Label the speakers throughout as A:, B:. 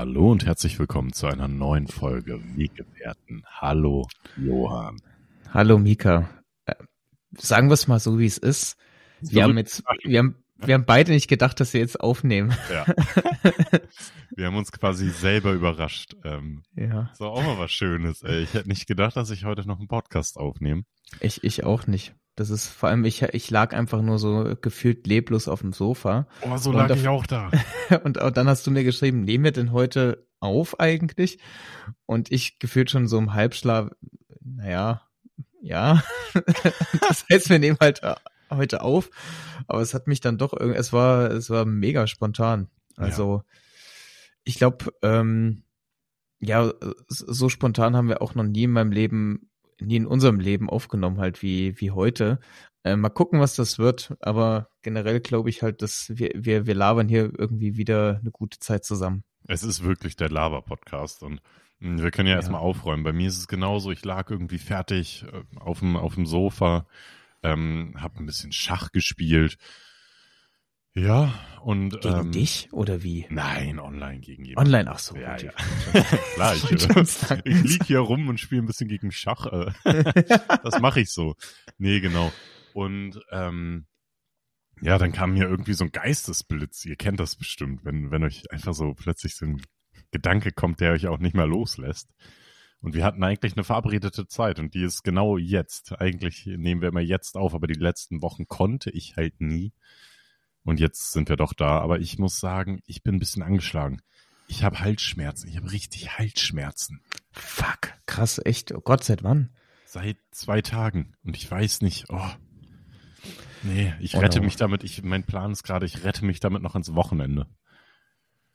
A: Hallo und herzlich willkommen zu einer neuen Folge Weggefährten. Hallo, Johann.
B: Hallo, Mika. Äh, sagen wir es mal so, wie es ist. Wir haben jetzt, wir haben, wir haben beide nicht gedacht, dass wir jetzt aufnehmen.
A: Ja. Wir haben uns quasi selber überrascht. Ähm,
B: ja.
A: Das war auch mal was Schönes. Ey. Ich hätte nicht gedacht, dass ich heute noch einen Podcast aufnehme.
B: Ich, ich auch nicht. Das ist vor allem, ich, ich lag einfach nur so gefühlt leblos auf dem Sofa.
A: Oh, so lag ich auch da.
B: und dann hast du mir geschrieben, nehmen wir denn heute auf eigentlich? Und ich gefühlt schon so im Halbschlaf, naja, ja. das heißt, wir nehmen halt heute auf. Aber es hat mich dann doch irgendwie, es war, es war mega spontan. Also, ja. ich glaube, ähm, ja, so spontan haben wir auch noch nie in meinem Leben, nie in unserem Leben aufgenommen, halt wie, wie heute. Äh, mal gucken, was das wird, aber generell glaube ich halt, dass wir, wir, wir labern hier irgendwie wieder eine gute Zeit zusammen.
A: Es ist wirklich der Laber-Podcast und hm, wir können ja, ja. erstmal aufräumen. Bei mir ist es genauso, ich lag irgendwie fertig äh, auf dem, auf dem Sofa, ähm, habe ein bisschen Schach gespielt. Ja, und.
B: Gegen
A: ähm,
B: dich oder wie?
A: Nein, online gegen jemanden.
B: Online, ach so.
A: Ja, ja. Klar, ich, ich lieg hier rum und spiele ein bisschen gegen Schach. Äh. das mache ich so. Nee, genau. Und ähm, ja, dann kam mir irgendwie so ein Geistesblitz. Ihr kennt das bestimmt, wenn, wenn euch einfach so plötzlich so ein Gedanke kommt, der euch auch nicht mehr loslässt. Und wir hatten eigentlich eine verabredete Zeit und die ist genau jetzt. Eigentlich nehmen wir immer jetzt auf, aber die letzten Wochen konnte ich halt nie. Und jetzt sind wir doch da. Aber ich muss sagen, ich bin ein bisschen angeschlagen. Ich habe Halsschmerzen. Ich habe richtig Halsschmerzen.
B: Fuck, krass, echt. Oh Gott, seit wann?
A: Seit zwei Tagen. Und ich weiß nicht, oh. Nee, ich oh rette no. mich damit. Ich, mein Plan ist gerade, ich rette mich damit noch ans Wochenende.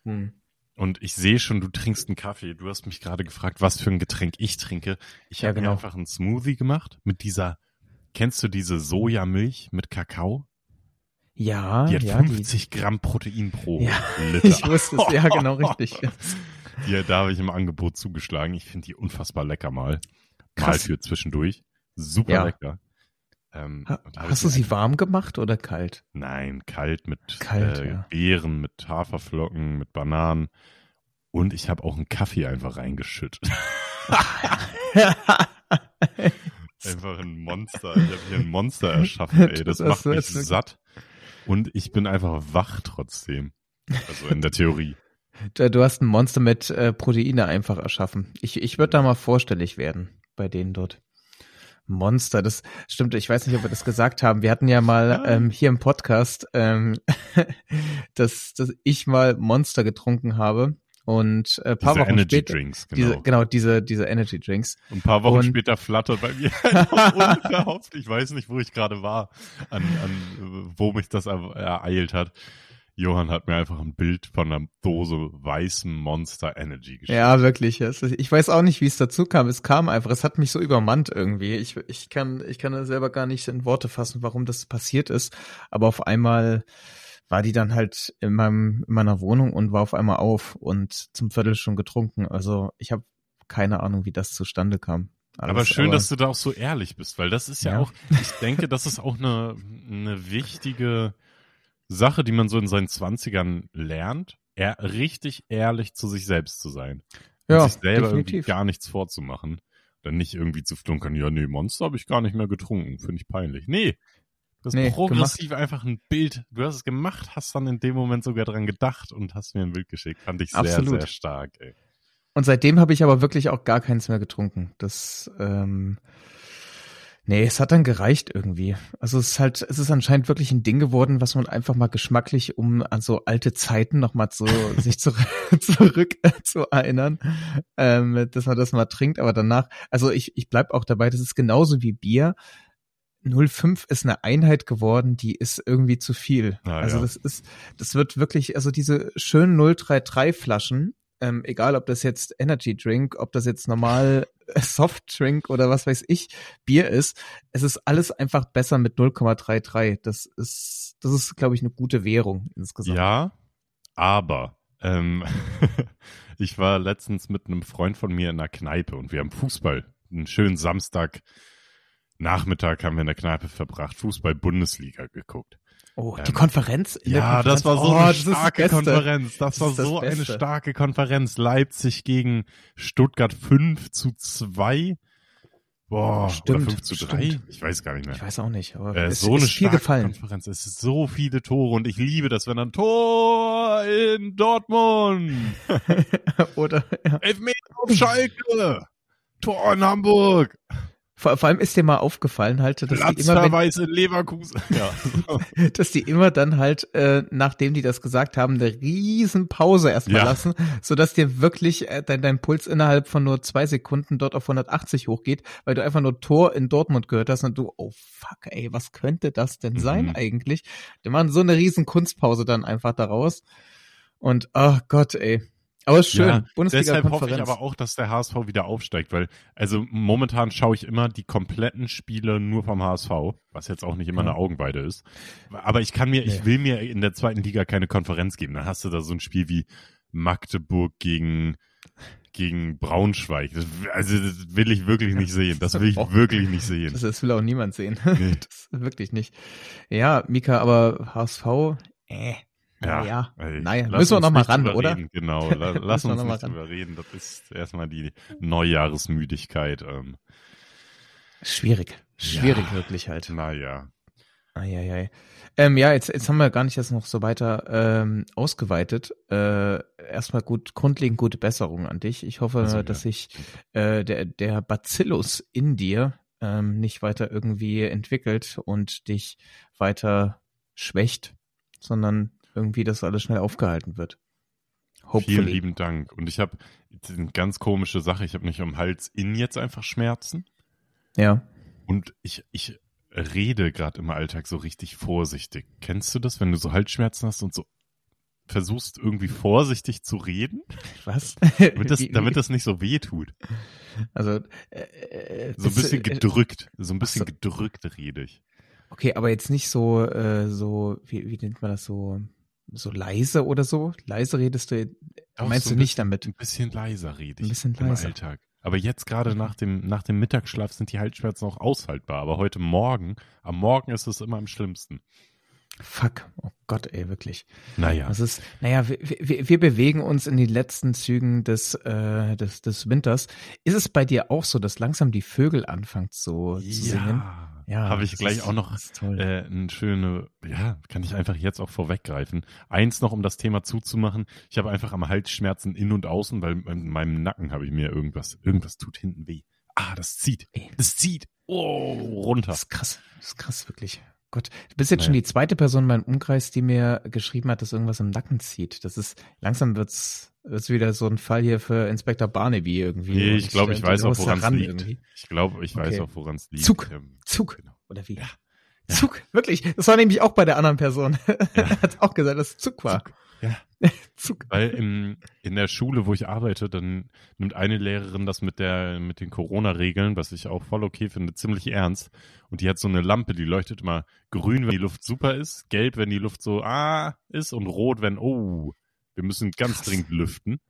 A: Hm. Und ich sehe schon, du trinkst einen Kaffee. Du hast mich gerade gefragt, was für ein Getränk ich trinke. Ich ja, habe genau. mir einfach einen Smoothie gemacht mit dieser, kennst du diese Sojamilch mit Kakao?
B: Ja.
A: Die hat
B: ja,
A: 50 die... Gramm Protein pro
B: ja,
A: Liter.
B: Ich wusste es, ja, genau richtig.
A: die, da habe ich im Angebot zugeschlagen. Ich finde die unfassbar lecker mal. Krass. Mal für zwischendurch. Super ja. lecker.
B: Ähm, ha, hast du sie warm gemacht oder kalt?
A: Nein, kalt mit
B: kalt,
A: äh,
B: ja.
A: Beeren, mit Haferflocken, mit Bananen. Und ich habe auch einen Kaffee einfach reingeschüttet. einfach ein Monster. Ich habe hier ein Monster erschaffen, ey. Das, das macht mich satt. Und ich bin einfach wach trotzdem. Also in der Theorie.
B: Du hast ein Monster mit äh, Proteine einfach erschaffen. Ich, ich würde da mal vorstellig werden bei denen dort. Monster, das stimmt, ich weiß nicht, ob wir das gesagt haben. Wir hatten ja mal ähm, hier im Podcast, ähm, dass, dass ich mal Monster getrunken habe. Und äh, paar
A: diese
B: Wochen
A: Energy
B: später,
A: Drinks, genau.
B: Diese, genau, diese, diese Energy Drinks.
A: Und ein paar Wochen und, später flattert bei mir unverhofft. Ich weiß nicht, wo ich gerade war, an, an wo mich das ereilt hat. Johann hat mir einfach ein Bild von einer Dose weißem Monster Energy geschickt.
B: Ja, wirklich. Ich weiß auch nicht, wie es dazu kam. Es kam einfach, es hat mich so übermannt irgendwie. Ich, ich kann, ich kann selber gar nicht in Worte fassen, warum das passiert ist. Aber auf einmal war die dann halt in meinem, in meiner Wohnung und war auf einmal auf und zum Viertel schon getrunken. Also ich habe keine Ahnung, wie das zustande kam.
A: Alles, aber schön, aber, dass du da auch so ehrlich bist, weil das ist ja, ja. auch, ich denke, das ist auch eine, eine wichtige Sache, die man so in seinen Zwanzigern lernt, er, richtig ehrlich zu sich selbst zu sein. Und ja, sich selber irgendwie gar nichts vorzumachen. Dann nicht irgendwie zu flunkern, ja, nee, Monster habe ich gar nicht mehr getrunken, finde ich peinlich. Nee, du hast nee, progressiv gemacht. einfach ein Bild, du hast es gemacht, hast dann in dem Moment sogar dran gedacht und hast mir ein Bild geschickt. Fand ich sehr, Absolut. sehr stark, ey.
B: Und seitdem habe ich aber wirklich auch gar keins mehr getrunken. Das, ähm, Nee, es hat dann gereicht irgendwie. Also es ist halt, es ist anscheinend wirklich ein Ding geworden, was man einfach mal geschmacklich, um an so alte Zeiten nochmal so sich zu, zurück äh, zu erinnern, ähm, dass man das mal trinkt. Aber danach, also ich, ich bleib auch dabei, das ist genauso wie Bier. 05 ist eine Einheit geworden, die ist irgendwie zu viel. Ah, also ja. das ist, das wird wirklich, also diese schönen 033 Flaschen, ähm, egal ob das jetzt Energy Drink, ob das jetzt normal Soft Drink oder was weiß ich Bier ist, es ist alles einfach besser mit 0,33. Das ist, das ist, glaube ich, eine gute Währung insgesamt.
A: Ja, aber ähm, ich war letztens mit einem Freund von mir in einer Kneipe und wir haben Fußball, einen schönen Samstag Nachmittag haben wir in der Kneipe verbracht, Fußball Bundesliga geguckt.
B: Oh, die Konferenz?
A: Ja,
B: Konferenz?
A: das war so oh, eine starke das Konferenz. Das, das war so das eine starke Konferenz. Leipzig gegen Stuttgart 5 zu 2. Boah,
B: stimmt,
A: oder 5 zu 3?
B: Stimmt.
A: Ich weiß gar nicht mehr.
B: Ich weiß auch nicht, aber
A: äh,
B: es
A: so
B: ist
A: eine
B: viel gefallen.
A: Konferenz. Es ist so viele Tore und ich liebe das, wenn dann Tor in Dortmund.
B: oder ja.
A: Elfmeter auf Schalke. Tor in Hamburg.
B: Vor, vor allem ist dir mal aufgefallen halt, dass die immer
A: wenn, Leverkusen, ja.
B: dass die immer dann halt, äh, nachdem die das gesagt haben, eine riesen Pause erstmal ja. lassen, so dass dir wirklich äh, dein, dein Puls innerhalb von nur zwei Sekunden dort auf 180 hochgeht, weil du einfach nur Tor in Dortmund gehört hast und du, oh fuck, ey, was könnte das denn sein mhm. eigentlich? Die machen so eine riesen Kunstpause dann einfach daraus und, oh Gott, ey. Aber ist schön. Ja,
A: deshalb hoffe ich aber auch, dass der HSV wieder aufsteigt, weil also momentan schaue ich immer die kompletten Spiele nur vom HSV, was jetzt auch nicht immer ja. eine Augenweide ist. Aber ich kann mir, nee. ich will mir in der zweiten Liga keine Konferenz geben. Dann hast du da so ein Spiel wie Magdeburg gegen gegen Braunschweig. Das, also das will ich wirklich nicht sehen. Das will ich wirklich nicht sehen.
B: Das, das will auch niemand sehen. Nee. Das wirklich nicht. Ja, Mika, aber HSV, äh, ja, ja. naja, müssen wir noch mal ran, oder?
A: Reden. Genau, la, lass uns nicht ran. drüber reden. Das ist erstmal die Neujahresmüdigkeit. Ähm.
B: Schwierig, schwierig ja. wirklich halt.
A: Naja.
B: Eieiei. Ähm, ja, jetzt, jetzt haben wir gar nicht jetzt noch so weiter ähm, ausgeweitet. Äh, erstmal gut, grundlegend gute Besserung an dich. Ich hoffe, also, dass sich äh, der, der Bacillus in dir ähm, nicht weiter irgendwie entwickelt und dich weiter schwächt, sondern irgendwie das alles schnell aufgehalten wird.
A: Hopefully. Vielen lieben Dank. Und ich habe eine ganz komische Sache. Ich habe nicht am Hals innen jetzt einfach Schmerzen.
B: Ja.
A: Und ich, ich rede gerade im Alltag so richtig vorsichtig. Kennst du das, wenn du so Halsschmerzen hast und so versuchst irgendwie vorsichtig zu reden?
B: Was?
A: damit, das, damit das nicht so weh tut.
B: Also äh, äh
A: so ein bisschen äh, gedrückt, so ein bisschen so. gedrückt rede ich.
B: Okay, aber jetzt nicht so äh, so wie, wie nennt man das so so leise oder so? Leise redest du, Auch meinst so du nicht damit?
A: Ein bisschen leiser rede ich
B: ein bisschen
A: im
B: leiser.
A: Alltag. Aber jetzt gerade nach dem, nach dem Mittagsschlaf sind die Halsschmerzen auch aushaltbar. Aber heute Morgen, am Morgen ist es immer am schlimmsten.
B: Fuck, oh Gott, ey, wirklich.
A: Naja.
B: Das ist, naja, wir, wir, wir bewegen uns in die letzten Zügen des, äh, des, des Winters. Ist es bei dir auch so, dass langsam die Vögel anfangen so, ja. zu singen?
A: Ja, habe ich gleich ist, auch noch äh, eine schöne, ja, kann ich einfach jetzt auch vorweggreifen. Eins noch, um das Thema zuzumachen. Ich habe einfach am Hals Schmerzen in und außen, weil in meinem Nacken habe ich mir irgendwas, irgendwas tut hinten weh. Ah, das zieht. Das zieht. Oh, runter.
B: Das ist krass. Das ist krass, wirklich. Gott, du bist jetzt naja. schon die zweite Person in meinem Umkreis, die mir geschrieben hat, dass irgendwas im Nacken zieht. Das ist, langsam wird's, wird's wieder so ein Fall hier für Inspektor Barnaby irgendwie.
A: Nee, ich glaube, ich weiß auch, woran es liegt. Irgendwie. Ich glaube, ich okay. weiß auch, woran es liegt.
B: Zug, ähm, Zug, genau. oder wie? Ja. Ja. Zug, wirklich. Das war nämlich auch bei der anderen Person. Ja. er hat auch gesagt, dass es Zug war. Zug.
A: Ja. Zug. Weil im, in der Schule, wo ich arbeite, dann nimmt eine Lehrerin das mit der, mit den Corona-Regeln, was ich auch voll okay finde, ziemlich ernst. Und die hat so eine Lampe, die leuchtet immer grün, wenn die Luft super ist, gelb, wenn die Luft so, ah, ist und rot, wenn, oh, wir müssen ganz Krass. dringend lüften.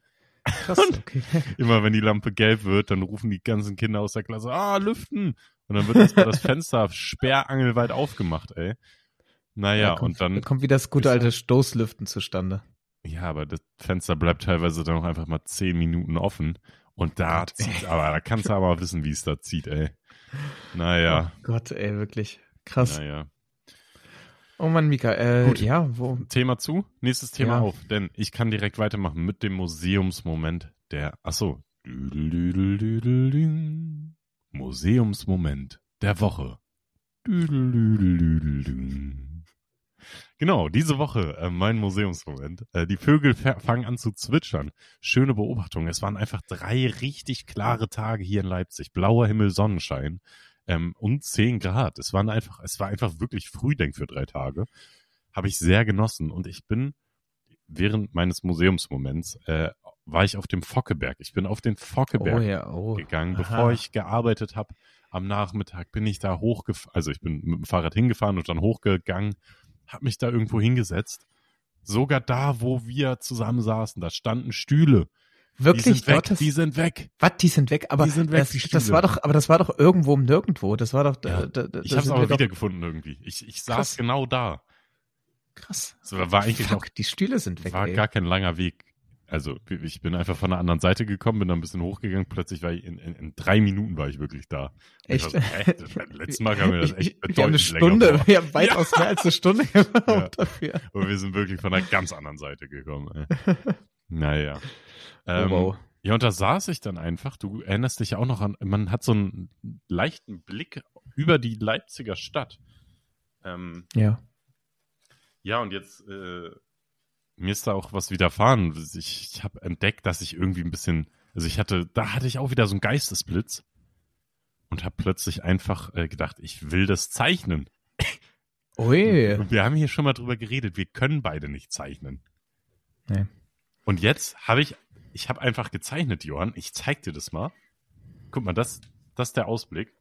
A: Krass, okay. immer wenn die Lampe gelb wird, dann rufen die ganzen Kinder aus der Klasse, ah, lüften. Und dann wird erstmal das Fenster sperrangelweit aufgemacht, ey. Naja,
B: da kommt,
A: und dann. Da
B: kommt wieder das gute alte Stoßlüften zustande.
A: Ja, aber das Fenster bleibt teilweise dann auch einfach mal zehn Minuten offen. Und da Gott, zieht, aber da kannst du aber wissen, wie es da zieht, ey. Naja.
B: Oh Gott, ey, wirklich. Krass.
A: Naja.
B: Oh Mann, Mika, äh, Gut. ja, wo?
A: Thema zu, nächstes Thema ja. auf, denn ich kann direkt weitermachen mit dem Museumsmoment der, achso, Museumsmoment der Woche. Genau, diese Woche äh, mein Museumsmoment. Äh, die Vögel fangen an zu zwitschern. Schöne Beobachtung. Es waren einfach drei richtig klare Tage hier in Leipzig. Blauer Himmel, Sonnenschein ähm, und zehn Grad. Es waren einfach, es war einfach wirklich Frühdenk für drei Tage. Habe ich sehr genossen und ich bin während meines Museumsmoments äh, war ich auf dem Fockeberg. Ich bin auf den Fockeberg
B: oh ja, oh.
A: gegangen, Aha. bevor ich gearbeitet habe. Am Nachmittag bin ich da hochgefahren, also ich bin mit dem Fahrrad hingefahren und dann hochgegangen, habe mich da irgendwo hingesetzt. Sogar da, wo wir zusammen saßen, da standen Stühle.
B: Wirklich?
A: Die sind weg. Gottes, die sind weg.
B: Was? Die sind weg? Aber
A: die sind weg,
B: das, das war doch, aber das war doch irgendwo nirgendwo. Das war doch.
A: Ja.
B: Da, da,
A: ich habe es aber wiedergefunden irgendwie. Ich, ich saß Krass. genau da.
B: Krass.
A: Es war eigentlich
B: Fuck,
A: auch,
B: die Stühle sind weg.
A: war
B: ey.
A: gar kein langer Weg. Also ich bin einfach von der anderen Seite gekommen, bin dann ein bisschen hochgegangen, plötzlich war ich in, in, in drei Minuten war ich wirklich da.
B: Echt?
A: So, echt? Beim letzten Mal kam mir das echt
B: Wir haben eine
A: bedeutend
B: Stunde, wir haben weitaus mehr als eine Stunde gebraucht
A: Ja.
B: dafür.
A: Und wir sind wirklich von einer ganz anderen Seite gekommen. Ey. Naja. Ähm,
B: oh, wow.
A: Ja, und da saß ich dann einfach, du erinnerst dich ja auch noch an, man hat so einen leichten Blick über die Leipziger Stadt. Ähm,
B: Ja.
A: ja, und jetzt, äh, mir ist da auch was widerfahren. Ich, ich habe entdeckt, dass ich irgendwie ein bisschen, also ich hatte, da hatte ich auch wieder so einen Geistesblitz und habe plötzlich einfach äh, gedacht, ich will das zeichnen.
B: Ui.
A: Und wir haben hier schon mal drüber geredet, wir können beide nicht zeichnen.
B: Nee.
A: Und jetzt habe ich, ich habe einfach gezeichnet, Johann. Ich zeig dir das mal. Guck mal, das, das ist der Ausblick.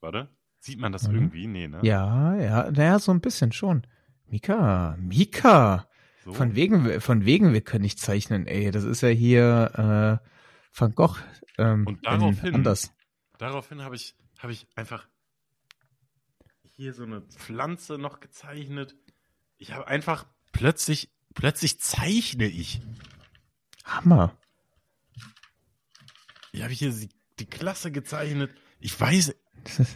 A: Warte. Sieht man das
B: Mhm.
A: irgendwie? Nee, ne?
B: Ja, ja, naja, so ein bisschen schon. Mika, Mika.
A: So.
B: Von wegen, von wegen, wir können nicht zeichnen, ey. Das ist ja hier äh, Van Gogh. Ähm,
A: Und
B: in
A: daraufhin-
B: anders.
A: Daraufhin habe ich, habe ich einfach hier so eine Pflanze noch gezeichnet. Ich habe einfach plötzlich, plötzlich zeichne ich.
B: Hammer.
A: Ich habe hier die, die Klasse gezeichnet. Ich weiß,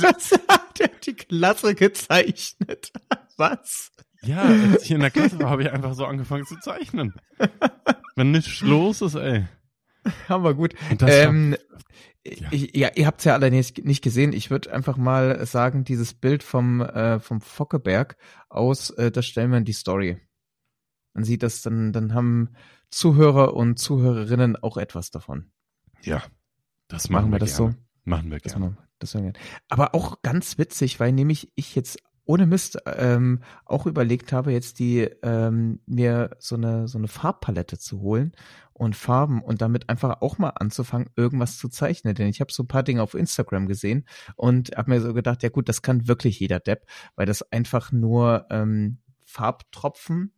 B: das hat er die Klasse gezeichnet. Was?
A: ja, als ich in der Klasse war, habe ich einfach so angefangen zu zeichnen. Wenn nichts los ist, ey.
B: Hammer gut. Ähm,
A: Ja.
B: ich, ja, ihr habt es ja alle nicht, nicht gesehen. Ich würde einfach mal sagen, dieses Bild vom, äh, vom Fockeberg aus, äh, das stellen wir in die Story. Man sieht das, dann, dann haben Zuhörer und Zuhörerinnen auch etwas davon.
A: ja, das
B: Machen,
A: machen,
B: wir das
A: gerne.
B: so?
A: Machen wir
B: Das
A: gerne.
B: wir, das wir, aber auch ganz witzig, weil nämlich ich jetzt ohne Mist ähm, auch überlegt habe, jetzt die ähm, mir so eine so eine Farbpalette zu holen und Farben und damit einfach auch mal anzufangen, irgendwas zu zeichnen. Denn ich habe so ein paar Dinge auf Instagram gesehen und habe mir so gedacht, ja gut, das kann wirklich jeder Depp, weil das einfach nur ähm, Farbtropfen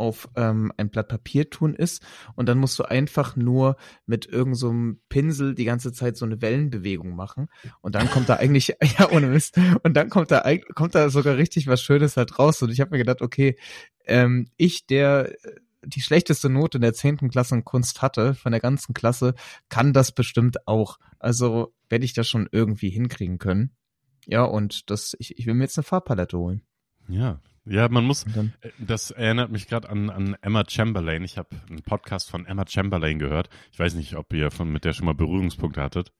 B: auf ähm, ein Blatt Papier tun ist. Und dann musst du einfach nur mit irgendeinem so einem Pinsel die ganze Zeit so eine Wellenbewegung machen. Und dann kommt da eigentlich ja ohne Mist. Und dann kommt da kommt da sogar richtig was Schönes halt raus. Und ich habe mir gedacht okay ähm, ich der äh, die schlechteste Note in der zehnten Klasse in Kunst hatte von der ganzen Klasse kann das bestimmt auch. Also werde ich das schon irgendwie hinkriegen können. Ja und das ich, ich will mir jetzt eine Farbpalette holen
A: Ja. Ja, man muss, Äh, Das erinnert mich gerade an, an Emma Chamberlain. Ich habe einen Podcast von Emma Chamberlain gehört. Ich weiß nicht, ob ihr von mit der schon mal Berührungspunkte hattet.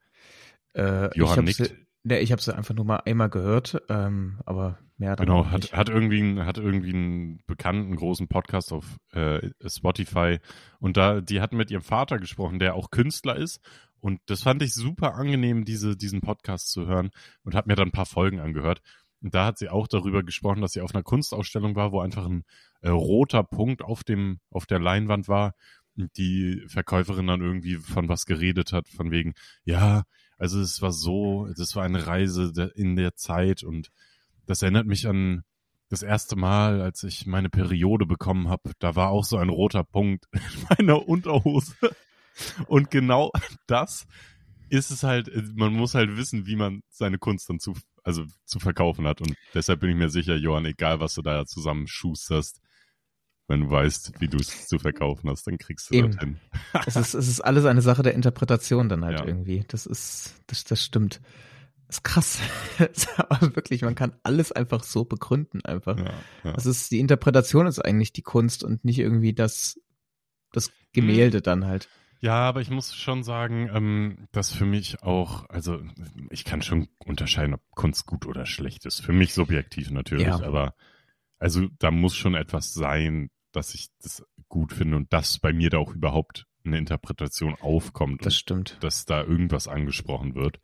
B: Äh,
A: Johann
B: ich habe
A: nickt.
B: ne, ich habe sie einfach nur mal einmal gehört, ähm, aber mehr dann
A: Genau, hat, hat irgendwie einen, hat irgendwie einen bekannten großen Podcast auf äh, Spotify und da die hatten mit ihrem Vater gesprochen, der auch Künstler ist und das fand ich super angenehm, diese diesen Podcast zu hören und habe mir dann ein paar Folgen angehört. Und da hat sie auch darüber gesprochen, dass sie auf einer Kunstausstellung war, wo einfach ein äh, roter Punkt auf dem auf der Leinwand war und die Verkäuferin dann irgendwie von was geredet hat, von wegen, ja, also es war so, das war eine Reise in der Zeit und das erinnert mich an das erste Mal, als ich meine Periode bekommen habe. Da war auch so ein roter Punkt in meiner Unterhose. Und genau das ist es halt, man muss halt wissen, wie man seine Kunst dann zu, also zu verkaufen hat. Und deshalb bin ich mir sicher, Johann, egal was du da zusammen schusterst, wenn du weißt, wie du es zu verkaufen hast, dann kriegst du
B: Eben.
A: das hin.
B: es, ist, es ist alles eine Sache der Interpretation dann halt
A: Ja.
B: irgendwie. Das ist, das, das stimmt. Das ist krass. aber wirklich, man kann alles einfach so begründen einfach.
A: Ja, ja.
B: Es ist, die Interpretation ist eigentlich die Kunst und nicht irgendwie das, das Gemälde
A: Hm.
B: dann halt.
A: Ja, aber ich muss schon sagen, ähm, dass für mich auch, also ich kann schon unterscheiden, ob Kunst gut oder schlecht ist. Für mich subjektiv natürlich,
B: Ja.
A: aber also da muss schon etwas sein, dass ich das gut finde und dass bei mir da auch überhaupt eine Interpretation aufkommt
B: Das stimmt.
A: dass da irgendwas angesprochen wird.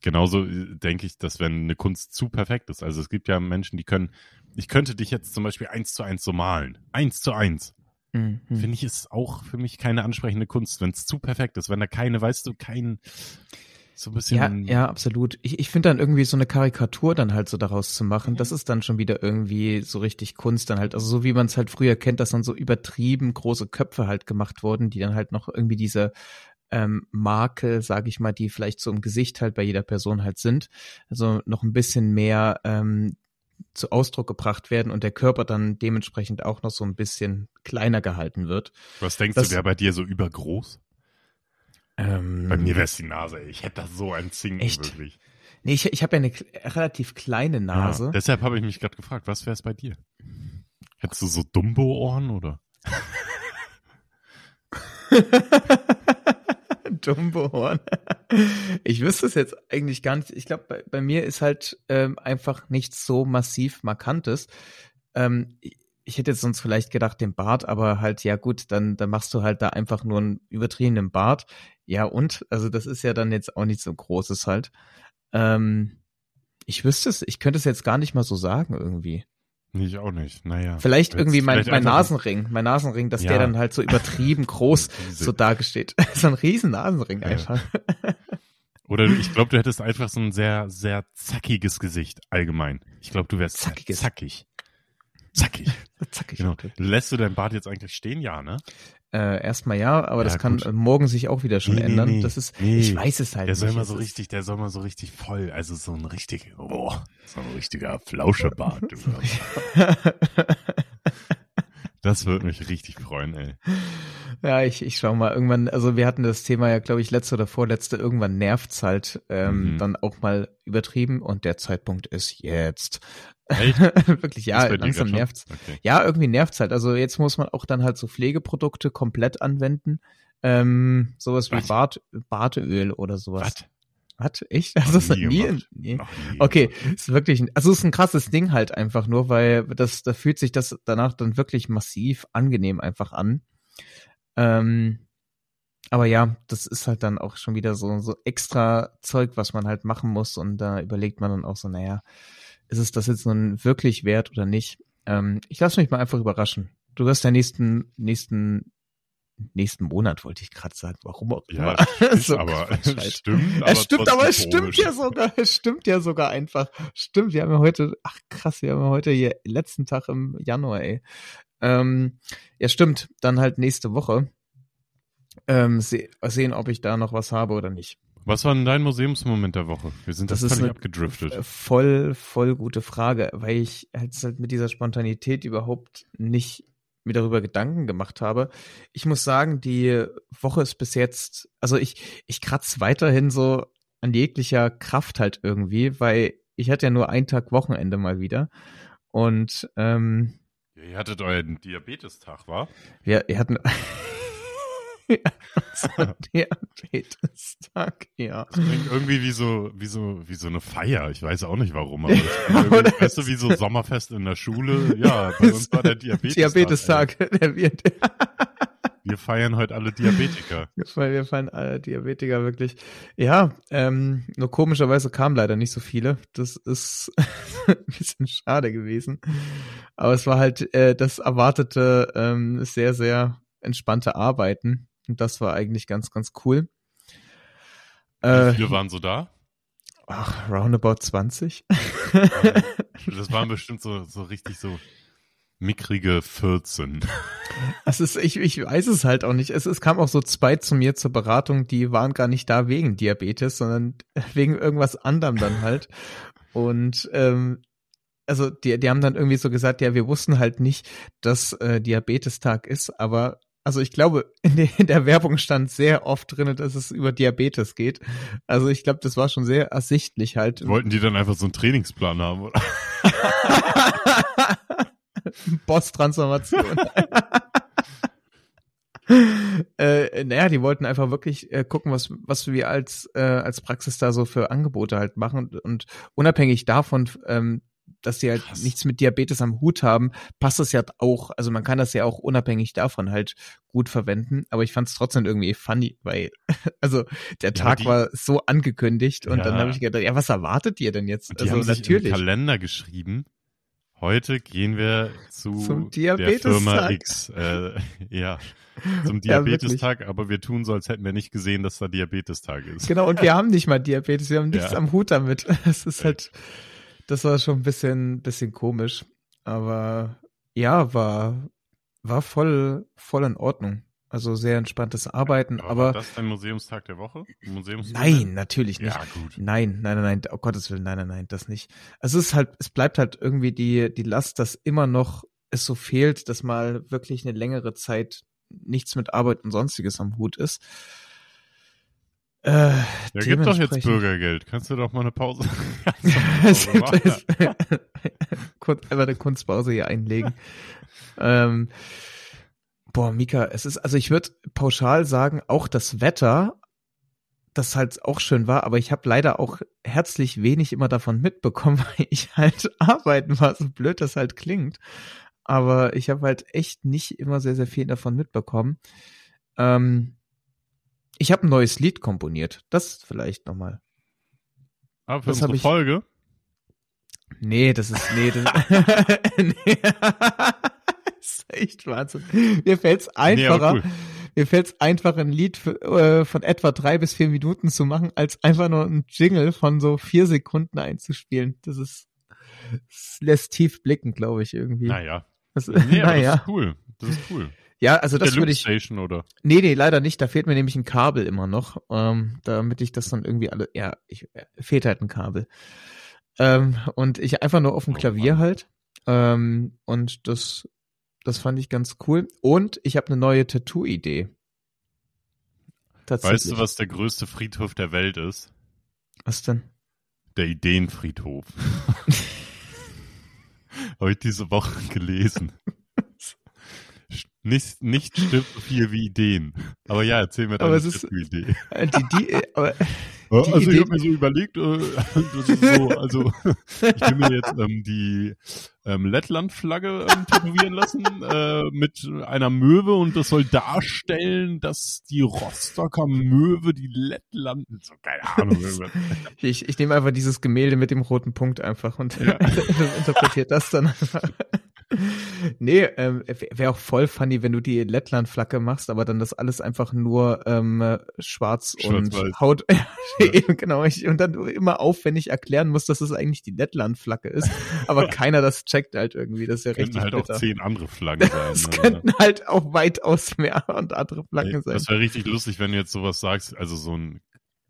A: Genauso äh, denke ich, dass wenn eine Kunst zu perfekt ist, also es gibt ja Menschen, die können, ich könnte dich jetzt zum Beispiel eins zu eins so malen. Eins zu eins
B: Mhm.
A: finde ich, ist auch für mich keine ansprechende Kunst, wenn es zu perfekt ist, wenn da keine, weißt du, kein so ein bisschen.
B: Ja, ja, absolut. Ich, ich finde dann irgendwie so eine Karikatur dann halt so daraus zu machen, das ist dann schon wieder irgendwie so richtig Kunst dann halt. Also so wie man es halt früher kennt, dass dann so übertrieben große Köpfe halt gemacht wurden, die dann halt noch irgendwie diese ähm, Marke, sage ich mal, die vielleicht so im Gesicht halt bei jeder Person halt sind. Also noch ein bisschen mehr ähm, zu Ausdruck gebracht werden und der Körper dann dementsprechend auch noch so ein bisschen kleiner gehalten wird.
A: Was denkst
B: Das-
A: du, wäre bei dir so übergroß?
B: Ähm,
A: Bei mir wäre es die Nase. Ich hätte das so ein Zinken,
B: Echt?
A: wirklich.
B: nee, ich, ich habe ja eine relativ kleine Nase.
A: Ja, deshalb habe ich mich gerade gefragt, was wäre es bei dir? Hättest du so Dumbo-Ohren oder?
B: Dumbo-Horn. Ich wüsste es jetzt eigentlich gar nicht. Ich glaube, bei, bei mir ist halt ähm, einfach nichts so massiv Markantes. Ähm, ich, ich hätte jetzt sonst vielleicht gedacht, den Bart, aber halt, ja gut, dann, dann machst du halt da einfach nur einen übertriebenen Bart. Ja, und? Also das ist ja dann jetzt auch nicht so großes halt. Ähm, ich wüsste es, ich könnte es jetzt gar nicht mal so sagen irgendwie.
A: Ich auch nicht. Naja.
B: Vielleicht irgendwie mein,
A: vielleicht
B: mein Nasenring, mein Nasenring, dass
A: Ja.
B: der dann halt so übertrieben groß so dargestellt. so ein riesen Nasenring
A: Ja.
B: einfach.
A: Oder ich glaube, du hättest einfach so ein sehr, sehr zackiges Gesicht allgemein. Ich glaube, du wärst
B: Zackiges.
A: zackig. Zackig.
B: Zackig.
A: Genau. Lässt du deinen Bart jetzt eigentlich stehen? Ja, ne?
B: Äh, erstmal ja, aber
A: Ja,
B: das kann
A: gut.
B: äh, morgen sich auch wieder schon
A: Nee, nee,
B: ändern.
A: nee.
B: Das ist,
A: Nee.
B: ich weiß es halt
A: Der soll
B: nicht.
A: mal so richtig, der soll mal so richtig voll, also so ein richtig, oh, so ein richtiger Flauschebart. Das würde mich richtig freuen, ey.
B: ja, ich, ich schau mal irgendwann, also wir hatten das Thema ja, glaube ich, letzte oder vorletzte, irgendwann nervt's halt ähm,
A: Mhm.
B: dann auch mal übertrieben und der Zeitpunkt ist jetzt.
A: Echt?
B: Wirklich, ja, langsam nervt's.
A: Okay.
B: Ja, irgendwie nervt's halt. Also jetzt muss man auch dann halt so Pflegeprodukte komplett anwenden. Ähm, sowas wie
A: Was?
B: Bart, Bartöl oder sowas.
A: Was?
B: Was? Echt? Also das
A: nie
B: nie, nie.
A: Noch nie.
B: Okay, ist wirklich, ein- also ist ein krasses Ding halt einfach nur, weil das, da fühlt sich das danach dann wirklich massiv angenehm einfach an. Ähm, aber ja, das ist halt dann auch schon wieder so, so extra Zeug, was man halt machen muss und da überlegt man dann auch so, naja, ist es das jetzt nun wirklich wert oder nicht? Ähm, ich lasse mich mal einfach überraschen. Du wirst ja nächsten, nächsten, nächsten Monat, wollte ich gerade sagen. Warum auch
A: Ja,
B: immer.
A: ist
B: So
A: aber,
B: halt.
A: stimmt,
B: Es stimmt, aber es stimmt
A: komisch.
B: ja sogar, es stimmt ja sogar einfach. Stimmt, wir haben ja heute, ach krass, wir haben ja heute hier letzten Tag im Januar, ey. Ähm, ja, stimmt, dann halt nächste Woche. Ähm, se sehen, ob ich da noch was habe oder nicht.
A: Was war denn dein Museumsmoment der Woche? Wir sind
B: Das
A: das,
B: ist
A: völlig
B: eine-
A: abgedriftet.
B: Äh, Voll, voll gute Frage, weil ich halt halt mit dieser Spontanität überhaupt nicht mir darüber Gedanken gemacht habe. Ich muss sagen, die Woche ist bis jetzt, also ich, ich kratz weiterhin so an jeglicher Kraft halt irgendwie, weil ich hatte ja nur einen Tag Wochenende mal wieder. Und ähm,
A: Ihr hattet euren Diabetestag, war?
B: wir, wir hatten ja, unser Diabetestag, ja.
A: Klingt irgendwie wie so, wie so, wie so eine Feier. Ich weiß auch nicht warum, aber, irgendwie, weißt du, wie so Sommerfest in der Schule. Ja, bei uns war der Diabetestag.
B: Diabetestag. Der wird.
A: Wir feiern heute alle Diabetiker.
B: Weil wir fallen alle Diabetiker wirklich. Ja, ähm, nur komischerweise kamen leider nicht so viele. Das ist ein bisschen schade gewesen. Aber es war halt äh, das erwartete ähm, sehr, sehr entspannte Arbeiten. Und das war eigentlich ganz, ganz cool.
A: Wie
B: Äh,
A: viele waren so da?
B: ach, roundabout 20.
A: Das waren bestimmt so, so richtig so mickrige 14.
B: Es ist, ich, ich weiß es halt auch nicht. Es, es kam auch so zwei zu mir zur Beratung, die waren gar nicht da wegen Diabetes, sondern wegen irgendwas anderem dann halt. Und ähm, also die, die haben dann irgendwie so gesagt, ja, wir wussten halt nicht, dass äh, Diabetestag ist, aber also ich glaube, in, der- in der Werbung stand sehr oft drin, dass es über Diabetes geht. Also ich glaube, das war schon sehr ersichtlich halt.
A: Wollten die dann einfach so einen Trainingsplan haben? Oder?
B: Boss-Transformation. äh, naja, die wollten einfach wirklich äh, gucken, was, was wir als, äh, als Praxis da so für Angebote halt machen. Und, und unabhängig davon, ähm, dass die halt
A: Krass.
B: nichts mit Diabetes am Hut haben, passt das ja auch, also man kann das ja auch unabhängig davon halt gut verwenden, aber ich fand es trotzdem irgendwie funny, weil, also der Tag
A: die-
B: war so angekündigt und dann
A: Ja.
B: habe ich gedacht, ja, was erwartet ihr denn jetzt?
A: Die
B: also
A: haben sich
B: natürlich.
A: im Kalender geschrieben. Heute gehen wir zu
B: Zum
A: der
B: Diabetestag.
A: Firma X. Äh, ja, zum
B: Ja,
A: Diabetestag, aber wir tun so, als hätten wir nicht gesehen, dass da Diabetestag ist.
B: Genau, und wir haben nicht mal Diabetes, wir haben nichts
A: Ja.
B: am Hut damit. Das ist halt, das war schon ein bisschen, bisschen komisch. Aber ja, war, war voll, voll in Ordnung. Also sehr entspanntes Arbeiten,
A: Aber,
B: aber,
A: war das dein Museumstag der Woche? Museums
B: nein, natürlich nicht.
A: Ja, gut.
B: Nein, nein, nein, nein, oh Gottes Willen, nein, nein, nein, das nicht. Also es ist halt, es bleibt halt irgendwie die, die Last, dass immer noch es so fehlt, dass mal wirklich eine längere Zeit nichts mit Arbeit und sonstiges am Hut ist. Äh,
A: Ja, gib doch jetzt Bürgergeld. Kannst du doch mal eine Pause.
B: Gibt Kurz einfach eine Kunstpause hier einlegen. ähm, boah, Mika, es ist, also ich würde pauschal sagen, auch das Wetter, das halt auch schön war, aber ich habe leider auch herzlich wenig immer davon mitbekommen, weil ich halt arbeiten war, so blöd das halt klingt. Aber ich habe halt echt nicht immer sehr, sehr viel davon mitbekommen. Ähm, ich habe ein neues Lied komponiert. Das vielleicht nochmal.
A: Ah, für
B: Das
A: unsere
B: ich-
A: Folge?
B: Nee, das ist, nee, das, nee. das ist echt Wahnsinn. Mir fällt's
A: Nee, aber
B: einfacher,
A: cool.
B: mir fällt's einfacher, ein Lied für, äh, von etwa drei bis vier Minuten zu machen, als einfach nur ein Jingle von so vier Sekunden einzuspielen. Das ist, das lässt tief blicken, glaube ich, irgendwie.
A: Naja.
B: Das,
A: Nee, aber das
B: naja.
A: ist cool. Das ist cool.
B: Ja, also das würde ich,
A: Station, oder?
B: Nee, nee, leider nicht. Da fehlt mir nämlich ein Kabel immer noch, ähm, damit ich das dann irgendwie alle, ja, ich, äh, fehlt halt ein Kabel. Ähm, und ich einfach nur auf dem
A: Oh,
B: Klavier
A: Mann.
B: halt. Ähm, und das, das fand ich ganz cool. Und ich habe eine neue Tattoo-Idee. Tatsächlich.
A: Weißt du, was der größte Friedhof der Welt ist?
B: Was denn?
A: Der Ideenfriedhof. Habe ich diese Woche gelesen. Nicht, nicht stimmt so viel wie Ideen. Aber ja, erzähl mir deine Idee.
B: Äh, Die, die, äh, aber,
A: Ja,
B: Die
A: also ich
B: Idee-
A: habe mir so überlegt, äh, so, also ich will mir jetzt ähm, die ähm, Lettland-Flagge ähm, tätowieren lassen äh, mit einer Möwe und das soll darstellen, dass die Rostocker Möwe die Lettland, so keine Ahnung.
B: ich, ich nehme einfach dieses Gemälde mit dem roten Punkt einfach und
A: Ja.
B: interpretiert das dann einfach. Nee, ähm, wäre auch voll funny, wenn du die Lettland-Flagge machst, aber dann das alles einfach nur ähm, äh, schwarz und. Haut. Eben, genau. Ich, und dann immer aufwendig erklären musst, dass es eigentlich die Lettland-Flagge ist. Aber keiner das checkt halt irgendwie. Das ist ja
A: Könnten
B: richtig
A: halt auch
B: bitter.
A: zehn andere Flaggen sein.
B: Es
A: ne?
B: könnten halt auch weitaus mehr und andere Flaggen
A: Ey,
B: sein.
A: Das wäre richtig lustig, wenn du jetzt sowas sagst, also so ein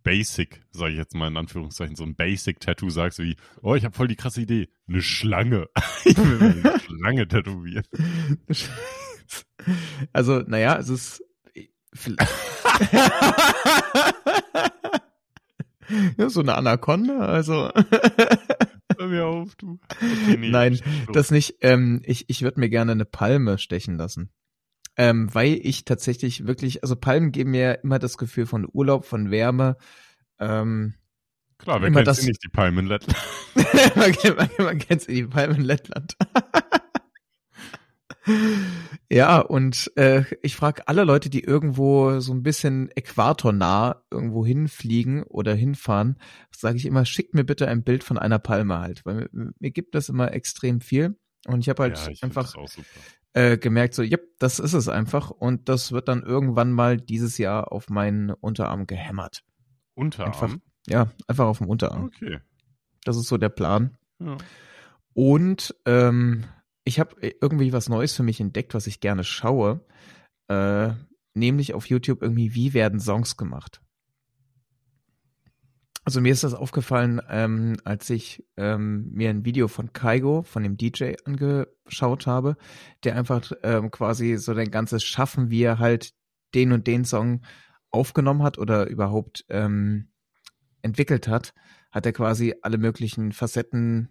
A: Basic, sage ich jetzt mal in Anführungszeichen, so ein Basic-Tattoo sagst wie, oh, ich habe voll die krasse Idee, eine Schlange. ich will mir eine Schlange tätowieren.
B: Also, naja, es ist vielleicht. ja, so eine Anaconda, also.
A: Hör mir auf, du. Okay, nee,
B: Nein. Das nicht, ähm, ich, ich würde mir gerne eine Palme stechen lassen. Ähm, weil ich tatsächlich wirklich, also Palmen geben mir immer das Gefühl von Urlaub, von Wärme. Ähm,
A: Klar, wer kennt
B: das-
A: sie nicht, die Palmen in Lettland?
B: man, kennt- man, man kennt sie, die Palmen in Lettland. ja, und äh, ich frage alle Leute, die irgendwo so ein bisschen äquatornah irgendwo hinfliegen oder hinfahren, sage ich immer, schickt mir bitte ein Bild von einer Palme halt, weil mir, mir gibt das immer extrem viel. Und ich habe halt
A: ja, ich
B: einfach
A: das auch super.
B: Äh, gemerkt, so, yep, das ist es einfach. Und das wird dann irgendwann mal dieses Jahr auf meinen Unterarm gehämmert.
A: Unterarm?
B: einfach- Ja, einfach auf dem Unterarm.
A: Okay.
B: Das ist so der Plan.
A: Ja.
B: Und ähm, ich habe irgendwie was Neues für mich entdeckt, was ich gerne schaue. Äh, nämlich auf YouTube irgendwie, wie werden Songs gemacht? Also mir ist das aufgefallen, ähm, als ich ähm, mir ein Video von Kaigo, von dem DJ, angeschaut habe, der einfach ähm, quasi so dein ganzes Schaffen, wie er halt den und den Song aufgenommen hat oder überhaupt ähm, entwickelt hat, hat er quasi alle möglichen Facetten,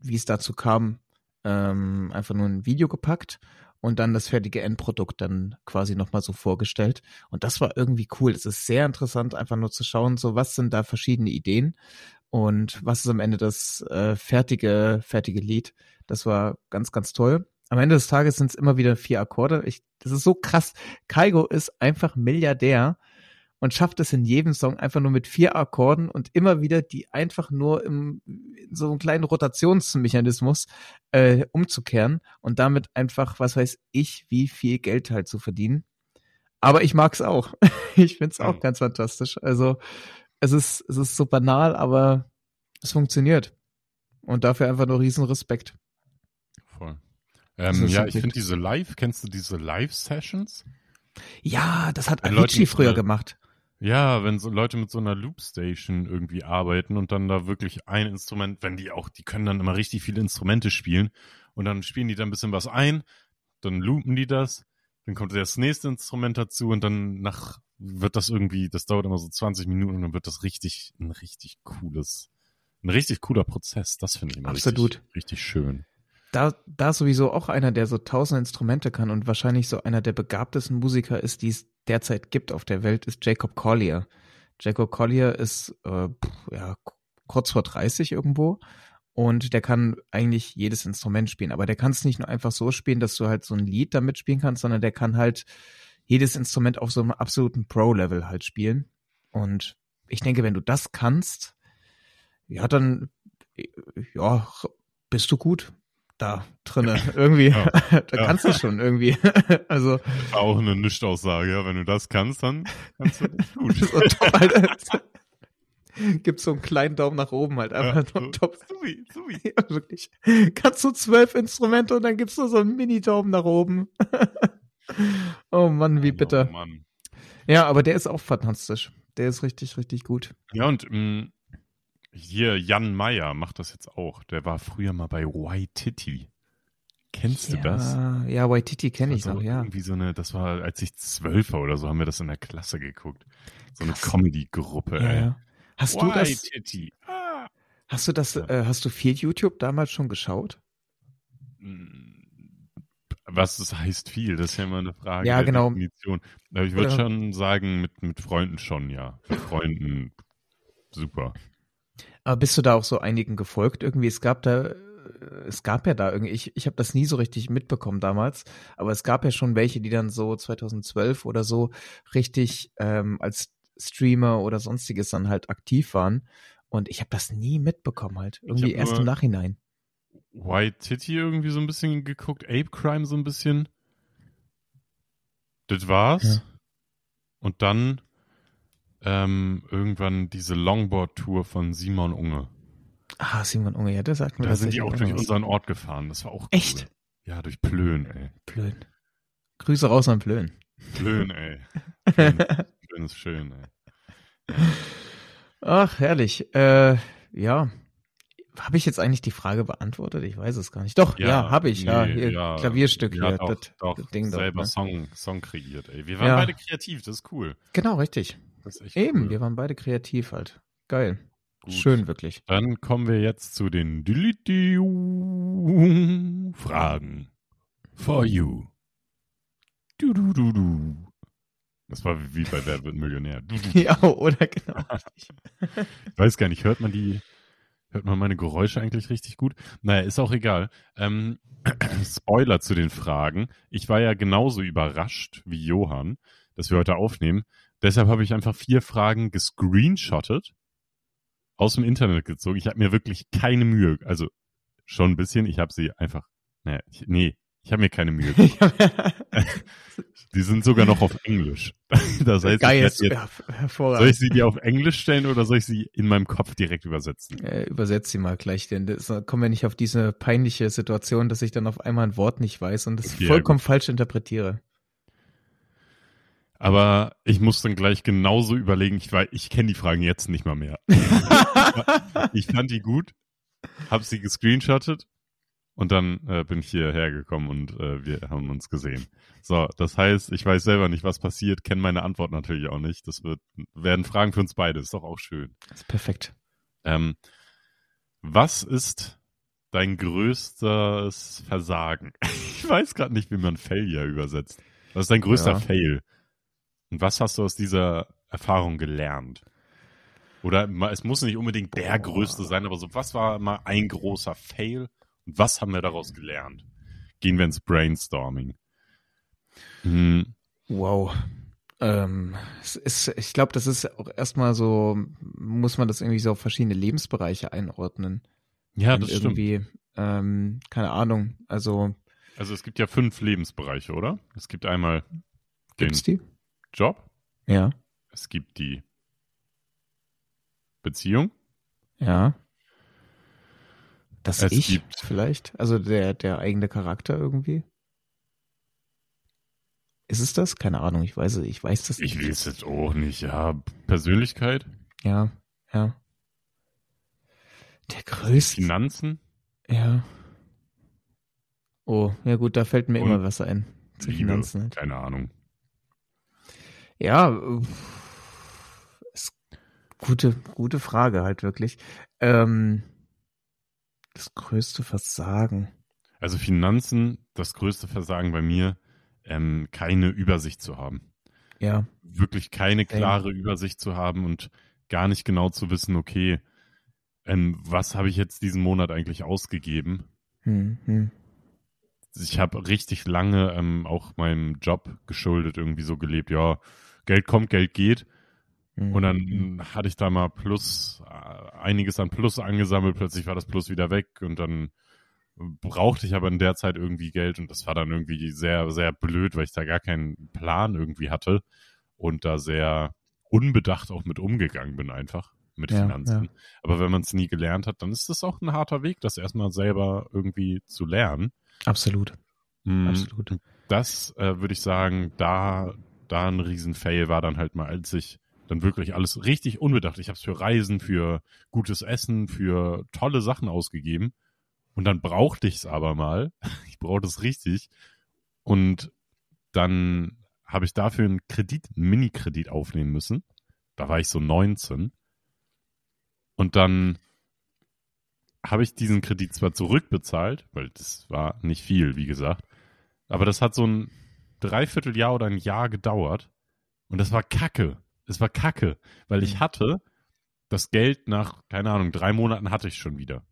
B: wie es dazu kam, ähm, einfach nur ein Video gepackt und dann das fertige Endprodukt dann quasi nochmal so vorgestellt. Und das war irgendwie cool. Es ist sehr interessant, einfach nur zu schauen, so was sind da verschiedene Ideen und was ist am Ende das äh, fertige, fertige Lied. Das war ganz, ganz toll. Am Ende des Tages sind es immer wieder vier Akkorde. Ich, das ist so krass. Kaigo ist einfach Milliardär und schafft es in jedem Song einfach nur mit vier Akkorden und immer wieder die einfach nur im in so einem kleinen Rotationsmechanismus äh, umzukehren und damit einfach, was weiß ich, wie viel Geld halt zu verdienen. Aber ich mag's auch. ich find's auch
A: Mhm.
B: ganz fantastisch. Also es ist es ist so banal, aber es funktioniert. Und dafür einfach nur riesen Respekt.
A: Voll. Ähm,
B: ist
A: ja, ich finde diese Live, kennst du diese Live-Sessions?
B: Ja, das hat Avicii früher gemacht.
A: Ja, wenn so Leute mit so einer Loopstation irgendwie arbeiten und dann da wirklich ein Instrument, wenn die auch, die können dann immer richtig viele Instrumente spielen und dann spielen die da ein bisschen was ein, dann loopen die das, dann kommt das nächste Instrument dazu und dann nach wird das irgendwie, das dauert immer so 20 Minuten und dann wird das richtig, ein richtig cooles, ein richtig cooler Prozess. Das finde ich immer
B: Absolut.
A: richtig, richtig schön.
B: Da, da sowieso auch einer, der so tausend Instrumente kann und wahrscheinlich so einer der begabtesten Musiker ist, die es derzeit gibt auf der Welt, ist Jacob Collier. Jacob Collier ist äh, ja kurz vor 30 irgendwo und der kann eigentlich jedes Instrument spielen, aber der kann es nicht nur einfach so spielen, dass du halt so ein Lied damit spielen kannst, sondern der kann halt jedes Instrument auf so einem absoluten Pro-Level halt spielen. Und ich denke, wenn du das kannst, ja, dann äh, ja, bist du gut da drinne irgendwie.
A: Ja.
B: da
A: Ja.
B: kannst du schon irgendwie. also
A: auch eine Nichtaussage, ja. Wenn du das kannst, dann kannst du das gut.
B: so top, Alter. Gibt so einen kleinen Daumen nach oben halt einfach
A: Ja, so.
B: top.
A: Sui, sui.
B: Ja, wirklich. Kannst du zwölf Instrumente und dann gibst du so einen Mini-Daumen nach oben. oh Mann, wie
A: Oh,
B: bitter.
A: Mann.
B: Ja, aber der ist auch fantastisch. Der ist richtig, richtig gut.
A: Ja, und ähm, hier Jan Meyer macht das jetzt auch. Der war früher mal bei Waititi. Kennst du das?
B: Ja, ja, Waititi kenne ich noch, ja.
A: Irgendwie so eine, das war, als ich zwölf war oder so, haben wir das in der Klasse geguckt. So eine
B: Krass.
A: Comedy-Gruppe,
B: ja,
A: ey.
B: ja. Hast du das,
A: Waititi. Ah.
B: hast du das,
A: Ja.
B: äh, hast du viel YouTube damals schon geschaut?
A: Was das heißt viel, das ist ja immer eine Frage
B: Ja,
A: der
B: genau.
A: Definition. Aber ich würde schon sagen, mit, mit Freunden schon, ja. Mit Freunden super.
B: Aber bist du da auch so einigen gefolgt? Irgendwie, es gab da, äh, es gab ja da irgendwie, ich, ich habe das nie so richtig mitbekommen damals, aber es gab ja schon welche, die dann so 2012 oder so richtig ähm, als Streamer oder sonstiges dann halt aktiv waren. Und ich habe das nie mitbekommen halt. Irgendwie erst im Nachhinein.
A: White Titty irgendwie so ein bisschen geguckt, Ape Crime so ein bisschen. Das war's.
B: Ja.
A: Und dann ähm, irgendwann diese Longboard-Tour von Simon Unge.
B: Ah, Simon Unge, ja, der sagt mir
A: Da sind die auch durch unseren Ort gefahren. Das war auch cool.
B: Echt?
A: Ja, durch Plön, ey.
B: Plön. Grüße raus an Plön.
A: Plön, ey. Plön, Plön ist schön, ey.
B: Ach, herrlich. Äh, ja. Habe ich jetzt eigentlich die Frage beantwortet? Ich weiß es gar nicht. Doch, ja, habe ich. ja,
A: nee,
B: hier,
A: ja,
B: Klavierstück
A: ja,
B: hier.
A: doch,
B: das,
A: doch,
B: das Ding
A: selber
B: dort, ne?
A: Song, Song kreiert, ey. Wir waren
B: Ja.
A: beide kreativ, das ist cool.
B: Genau, richtig. Eben,
A: cool.
B: wir waren beide kreativ halt. Geil.
A: Gut.
B: Schön, wirklich.
A: Dann kommen wir jetzt zu den Fragen. For you. Du, du, du, du. Das war wie bei Wer wird Millionär. Du, du.
B: Ja, oder genau.
A: Ich weiß gar nicht, hört man die, hört man meine Geräusche eigentlich richtig gut? Naja, ist auch egal. Ähm, Spoiler zu den Fragen. Ich war ja genauso überrascht wie Johann, dass wir heute aufnehmen. Deshalb habe ich einfach vier Fragen gescreenshottet, aus dem Internet gezogen. Ich habe mir wirklich keine Mühe, also schon ein bisschen, ich habe sie einfach, naja, ich, nee, ich habe mir keine Mühe. gemacht. Die sind sogar noch auf Englisch. Das heißt,
B: Geil,
A: ich jetzt
B: ja,
A: soll ich sie dir auf Englisch stellen oder soll ich sie in meinem Kopf direkt übersetzen?
B: Äh, übersetz sie mal gleich, denn das, kommen wir nicht auf diese peinliche Situation, dass ich dann auf einmal ein Wort nicht weiß und das
A: Okay, ja,
B: vollkommen falsch interpretiere.
A: Aber ich muss dann gleich genauso überlegen, ich, weiß, ich kenne die Fragen jetzt nicht mal mehr. ich fand die gut, habe sie gescreenshottet und dann äh, bin ich hierher gekommen und äh, wir haben uns gesehen. So, das heißt, ich weiß selber nicht, was passiert, kenne meine Antwort natürlich auch nicht. Das wird, werden Fragen für uns beide, ist doch auch schön.
B: Das ist perfekt.
A: Ähm, was ist dein größtes Versagen? Ich weiß gerade nicht, wie man Failure übersetzt. Was ist dein größter
B: Ja.
A: Fail? Und was hast du aus dieser Erfahrung gelernt? Oder es muss nicht unbedingt der
B: Boah.
A: größte sein, aber so, was war mal ein großer Fail und was haben wir daraus gelernt? Gehen wir ins Brainstorming. Hm,
B: Wow. Ähm, es ist, ich glaube, das ist auch erstmal so, muss man das irgendwie so auf verschiedene Lebensbereiche einordnen.
A: ja,
B: Und
A: das stimmt.
B: irgendwie, ähm, keine Ahnung, also
A: Also es gibt ja fünf Lebensbereiche, oder? Es gibt einmal den
B: gibt's die?
A: Job,
B: Ja,
A: es gibt die Beziehung,
B: ja. Das
A: Es
B: Ich
A: gibt-
B: vielleicht? Also der, der eigene Charakter irgendwie? Ist es das? Keine Ahnung, ich weiß es, ich weiß das
A: Ich
B: nicht.
A: weiß es auch nicht, ja. Persönlichkeit,
B: Ja, ja. Der größte.
A: Finanzen,
B: Ja. Oh, ja gut, da fällt mir
A: Und
B: immer was ein. Zu
A: Liebe,
B: Finanzen halt.
A: keine Ahnung.
B: Ja, ist gute, gute Frage halt wirklich. Ähm, das größte Versagen.
A: Also Finanzen, das größte Versagen bei mir, ähm, keine Übersicht zu haben.
B: Ja,
A: Wirklich keine klare Übersicht zu haben und gar nicht genau zu wissen, okay, ähm, was habe ich jetzt diesen Monat eigentlich ausgegeben?
B: hm, hm.
A: Ich habe richtig lange ähm, auch meinem Job geschuldet irgendwie so gelebt, ja, Geld kommt, Geld geht. Und dann hatte ich da mal Plus, äh, einiges an Plus angesammelt, plötzlich war das Plus wieder weg und dann brauchte ich aber in der Zeit irgendwie Geld und das war dann irgendwie sehr, sehr blöd, weil ich da gar keinen Plan irgendwie hatte und da sehr unbedacht auch mit umgegangen bin einfach mit
B: Ja,
A: Finanzen.
B: ja.
A: Aber wenn man es nie gelernt hat, dann ist das auch ein harter Weg, das erstmal selber irgendwie zu lernen.
B: Absolut,
A: Mm,
B: absolut.
A: das äh, würde ich sagen, da, da ein Riesen-Fail war dann halt mal, als ich dann wirklich alles richtig unbedacht. Ich habe es für Reisen, für gutes Essen, für tolle Sachen ausgegeben. Und dann brauchte ich es aber mal. Ich brauchte es richtig. Und dann habe ich dafür einen Kredit, einen Mini-Kredit aufnehmen müssen. Da war ich so 19. Und dann habe ich diesen Kredit zwar zurückbezahlt, weil das war nicht viel, wie gesagt, aber das hat so ein Dreivierteljahr oder ein Jahr gedauert und das war Kacke. Es war Kacke, weil ich
B: Mhm.
A: hatte das Geld nach, keine Ahnung, drei Monaten hatte ich schon wieder.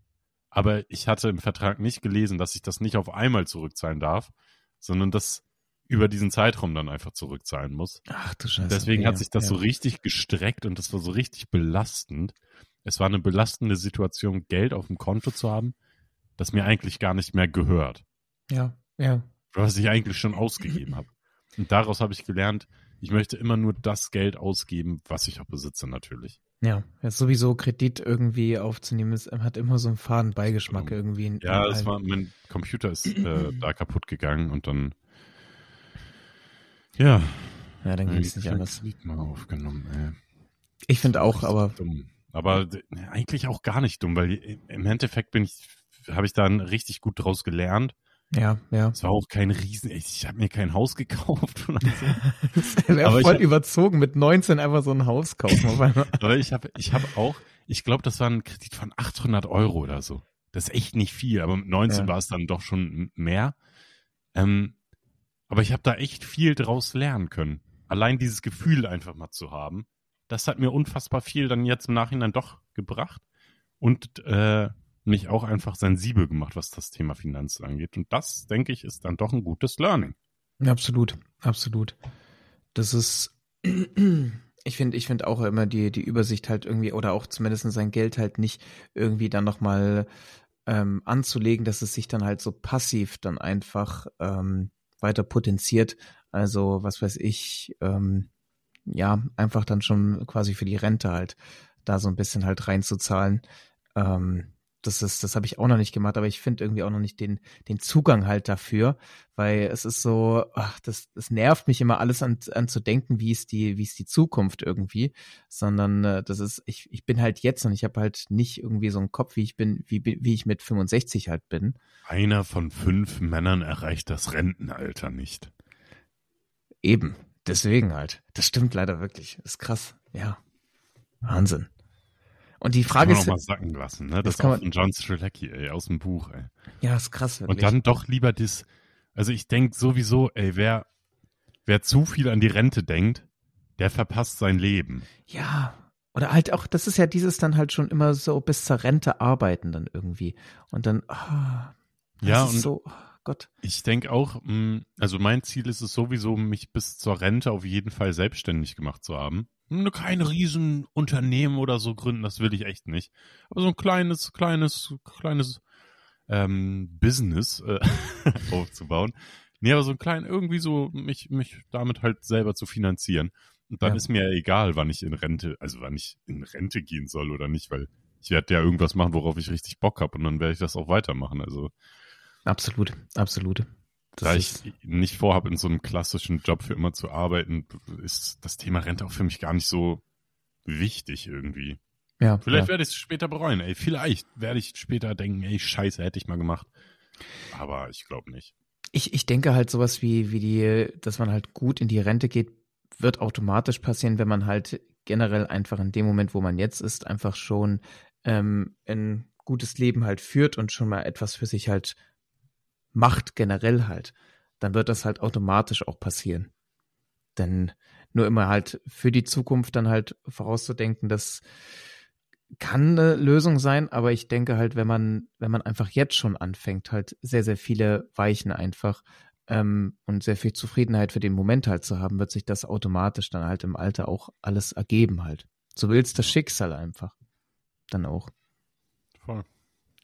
A: Aber ich hatte im Vertrag nicht gelesen, dass ich das nicht auf einmal zurückzahlen darf, sondern das über diesen Zeitraum dann einfach zurückzahlen muss.
B: Ach du Scheiße.
A: Deswegen
B: ja,
A: hat sich das
B: ja.
A: so richtig gestreckt und das war so richtig belastend. Es war eine belastende Situation, Geld auf dem Konto zu haben, das mir eigentlich gar nicht mehr gehört,
B: Ja, ja.
A: Was ich eigentlich schon ausgegeben habe. Und daraus habe ich gelernt, ich möchte immer nur das Geld ausgeben, was ich auch besitze natürlich.
B: Ja, ja, sowieso Kredit irgendwie aufzunehmen, ist, hat immer so einen faden Beigeschmack
A: Genau.
B: irgendwie.
A: Ja,
B: allem.
A: war, mein Computer ist äh, da kaputt gegangen und dann ja,
B: Ja, dann ging es nicht anders.
A: Kredit mal aufgenommen. Ey.
B: Ich finde auch, aber
A: dumm. Aber eigentlich auch gar nicht dumm, weil im Endeffekt bin ich, habe ich dann richtig gut draus gelernt.
B: Ja, ja.
A: Es war auch kein Riesen, ich habe mir kein Haus gekauft oder so.
B: Das wäre voll
A: hab-
B: überzogen, mit 19 einfach so ein Haus kaufen.
A: Aber ich habe, ich habe auch, ich glaube, das war ein Kredit von 800 Euro oder so. Das ist echt nicht viel, aber mit 19
B: Ja.
A: war es dann doch schon mehr. Ähm, aber ich habe da echt viel draus lernen können. Allein dieses Gefühl einfach mal zu haben, das hat mir unfassbar viel dann jetzt im Nachhinein doch gebracht und äh, mich auch einfach sensibel gemacht, was das Thema Finanzen angeht. Und das, denke ich, ist dann doch ein gutes Learning.
B: Absolut, absolut. Das ist, ich finde, ich finde auch immer die, die Übersicht halt irgendwie, oder auch zumindest sein Geld halt nicht irgendwie dann nochmal ähm, anzulegen, dass es sich dann halt so passiv dann einfach ähm, weiter potenziert. Also, was weiß ich, ähm, ja, einfach dann schon quasi für die Rente halt da so ein bisschen halt reinzuzahlen. Ähm, das ist, das habe ich auch noch nicht gemacht, aber ich finde irgendwie auch noch nicht den, den Zugang halt dafür, weil es ist so, ach, das, das nervt mich immer alles an, an zu denken, wie ist die, wie ist die Zukunft irgendwie, sondern äh, das ist, ich, ich bin halt jetzt und ich habe halt nicht irgendwie so einen Kopf, wie ich bin, wie, wie ich mit 65 halt bin.
A: Einer von fünf Männern erreicht das Rentenalter nicht.
B: Eben, deswegen halt. Das stimmt leider wirklich. Das ist krass. Ja. Wahnsinn. Und die Frage
A: kann man
B: ist,
A: mal sacken lassen, ne? Das,
B: das
A: ist auch von John Strzelecki, ey, aus dem Buch, ey.
B: ja, ist krass. Wirklich.
A: Und dann doch lieber das, also ich denk sowieso, ey, wer, wer zu viel an die Rente denkt, der verpasst sein Leben.
B: Ja. Oder halt auch, das ist ja dieses dann halt schon immer so bis zur Rente arbeiten dann irgendwie. Und dann, das
A: Ja,
B: ist
A: und
B: so, oh Gott.
A: ich denk auch, mh, also mein Ziel ist es sowieso, mich bis zur Rente auf jeden Fall selbstständig gemacht zu haben. Kein Riesenunternehmen oder so gründen, das will ich echt nicht. Aber so ein kleines, kleines, kleines ähm, Business äh, aufzubauen. Nee, aber so ein klein, irgendwie so, mich, mich damit halt selber zu finanzieren. Und dann
B: Ja.
A: ist mir egal, wann ich in Rente, also wann ich in Rente gehen soll oder nicht, weil ich werde ja irgendwas machen, worauf ich richtig Bock habe und dann werde ich das auch weitermachen. Also
B: Absolut, absolut.
A: Da ich nicht vorhabe, in so einem klassischen Job für immer zu arbeiten, ist das Thema Rente auch für mich gar nicht so wichtig irgendwie. Ja. Vielleicht ja. werde ich es später bereuen, ey. Vielleicht werde ich später denken, ey, scheiße, hätte ich mal gemacht. Aber ich glaube nicht.
B: Ich, ich denke halt sowas wie, wie die, dass man halt gut in die Rente geht, wird automatisch passieren, wenn man halt generell einfach in dem Moment, wo man jetzt ist, einfach schon ähm, ein gutes Leben halt führt und schon mal etwas für sich halt macht, generell halt, dann wird das halt automatisch auch passieren. Denn nur immer halt für die Zukunft dann halt vorauszudenken, das kann eine Lösung sein, aber ich denke halt, wenn man, wenn man einfach jetzt schon anfängt, halt sehr, sehr viele Weichen einfach ähm, und sehr viel Zufriedenheit für den Moment halt zu haben, wird sich das automatisch dann halt im Alter auch alles ergeben halt. So will's das Schicksal einfach. Dann auch. Voll.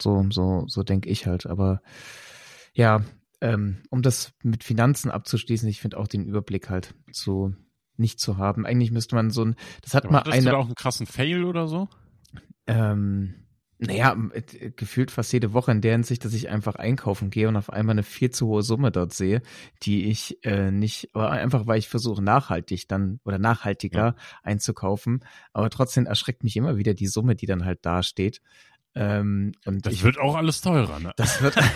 B: So, so, so denke ich halt. Aber ja, ähm, um das mit Finanzen abzuschließen, ich finde auch den Überblick halt zu nicht zu haben. Eigentlich müsste man so ein, das hat Aber mal eine.
A: Du da auch einen krassen Fail oder so?
B: Ähm, naja, äh, gefühlt fast jede Woche in der Hinsicht, dass ich einfach einkaufen gehe und auf einmal eine viel zu hohe Summe dort sehe, die ich äh, nicht, aber einfach weil ich versuche nachhaltig dann oder nachhaltiger ja. einzukaufen, aber trotzdem erschreckt mich immer wieder die Summe, die dann halt da steht. Ähm, und
A: das
B: ich,
A: wird auch alles teurer, ne?
B: Das wird, das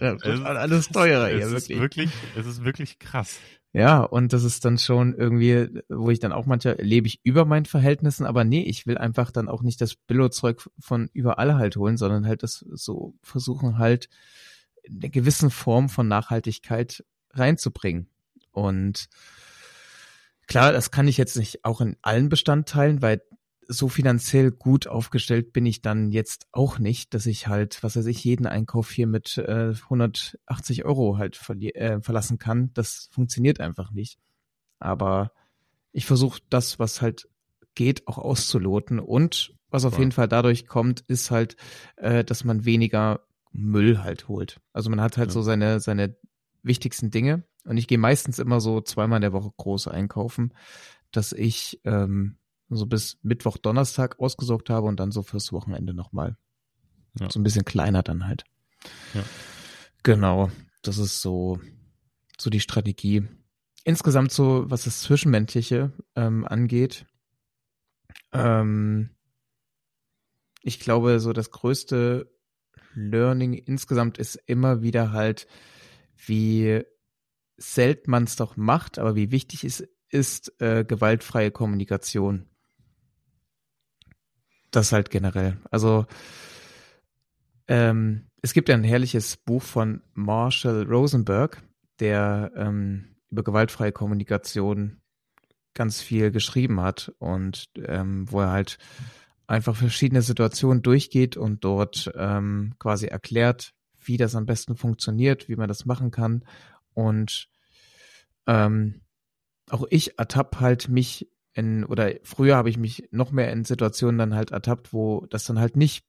B: wird alles teurer,
A: es ja, wirklich. Ist wirklich. Es ist wirklich krass.
B: Ja, und das ist dann schon irgendwie, wo ich dann auch manchmal lebe ich über meinen Verhältnissen, aber nee, ich will einfach dann auch nicht das Billo-Zeug von überall halt holen, sondern halt das so versuchen halt eine gewissen Form von Nachhaltigkeit reinzubringen. Und klar, das kann ich jetzt nicht auch in allen Bestandteilen, weil so finanziell gut aufgestellt bin ich dann jetzt auch nicht, dass ich halt, was weiß ich, jeden Einkauf hier mit äh, 180 Euro halt äh, verlassen kann. Das funktioniert einfach nicht. Aber ich versuche das, was halt geht, auch auszuloten. Und was auf ja. jeden Fall dadurch kommt, ist halt, äh, dass man weniger Müll halt holt. Also man hat halt ja. so seine, seine wichtigsten Dinge. Und ich gehe meistens immer so zweimal in der Woche groß einkaufen, dass ich ähm, so bis Mittwoch, Donnerstag ausgesorgt habe und dann so fürs Wochenende nochmal. Ja. So ein bisschen kleiner dann halt. Ja. Genau. Das ist so, so die Strategie. Insgesamt so, was das Zwischenmenschliche ähm, angeht, ähm, ich glaube, so das größte Learning insgesamt ist immer wieder halt, wie selten man es doch macht, aber wie wichtig es ist, äh, gewaltfreie Kommunikation das halt generell. Also ähm, es gibt ja ein herrliches Buch von Marshall Rosenberg, der ähm, über gewaltfreie Kommunikation ganz viel geschrieben hat und ähm, wo er halt einfach verschiedene Situationen durchgeht und dort ähm, quasi erklärt, wie das am besten funktioniert, wie man das machen kann. Und ähm, auch ich ertappe halt mich in, oder früher habe ich mich noch mehr in Situationen dann halt ertappt, wo das dann halt nicht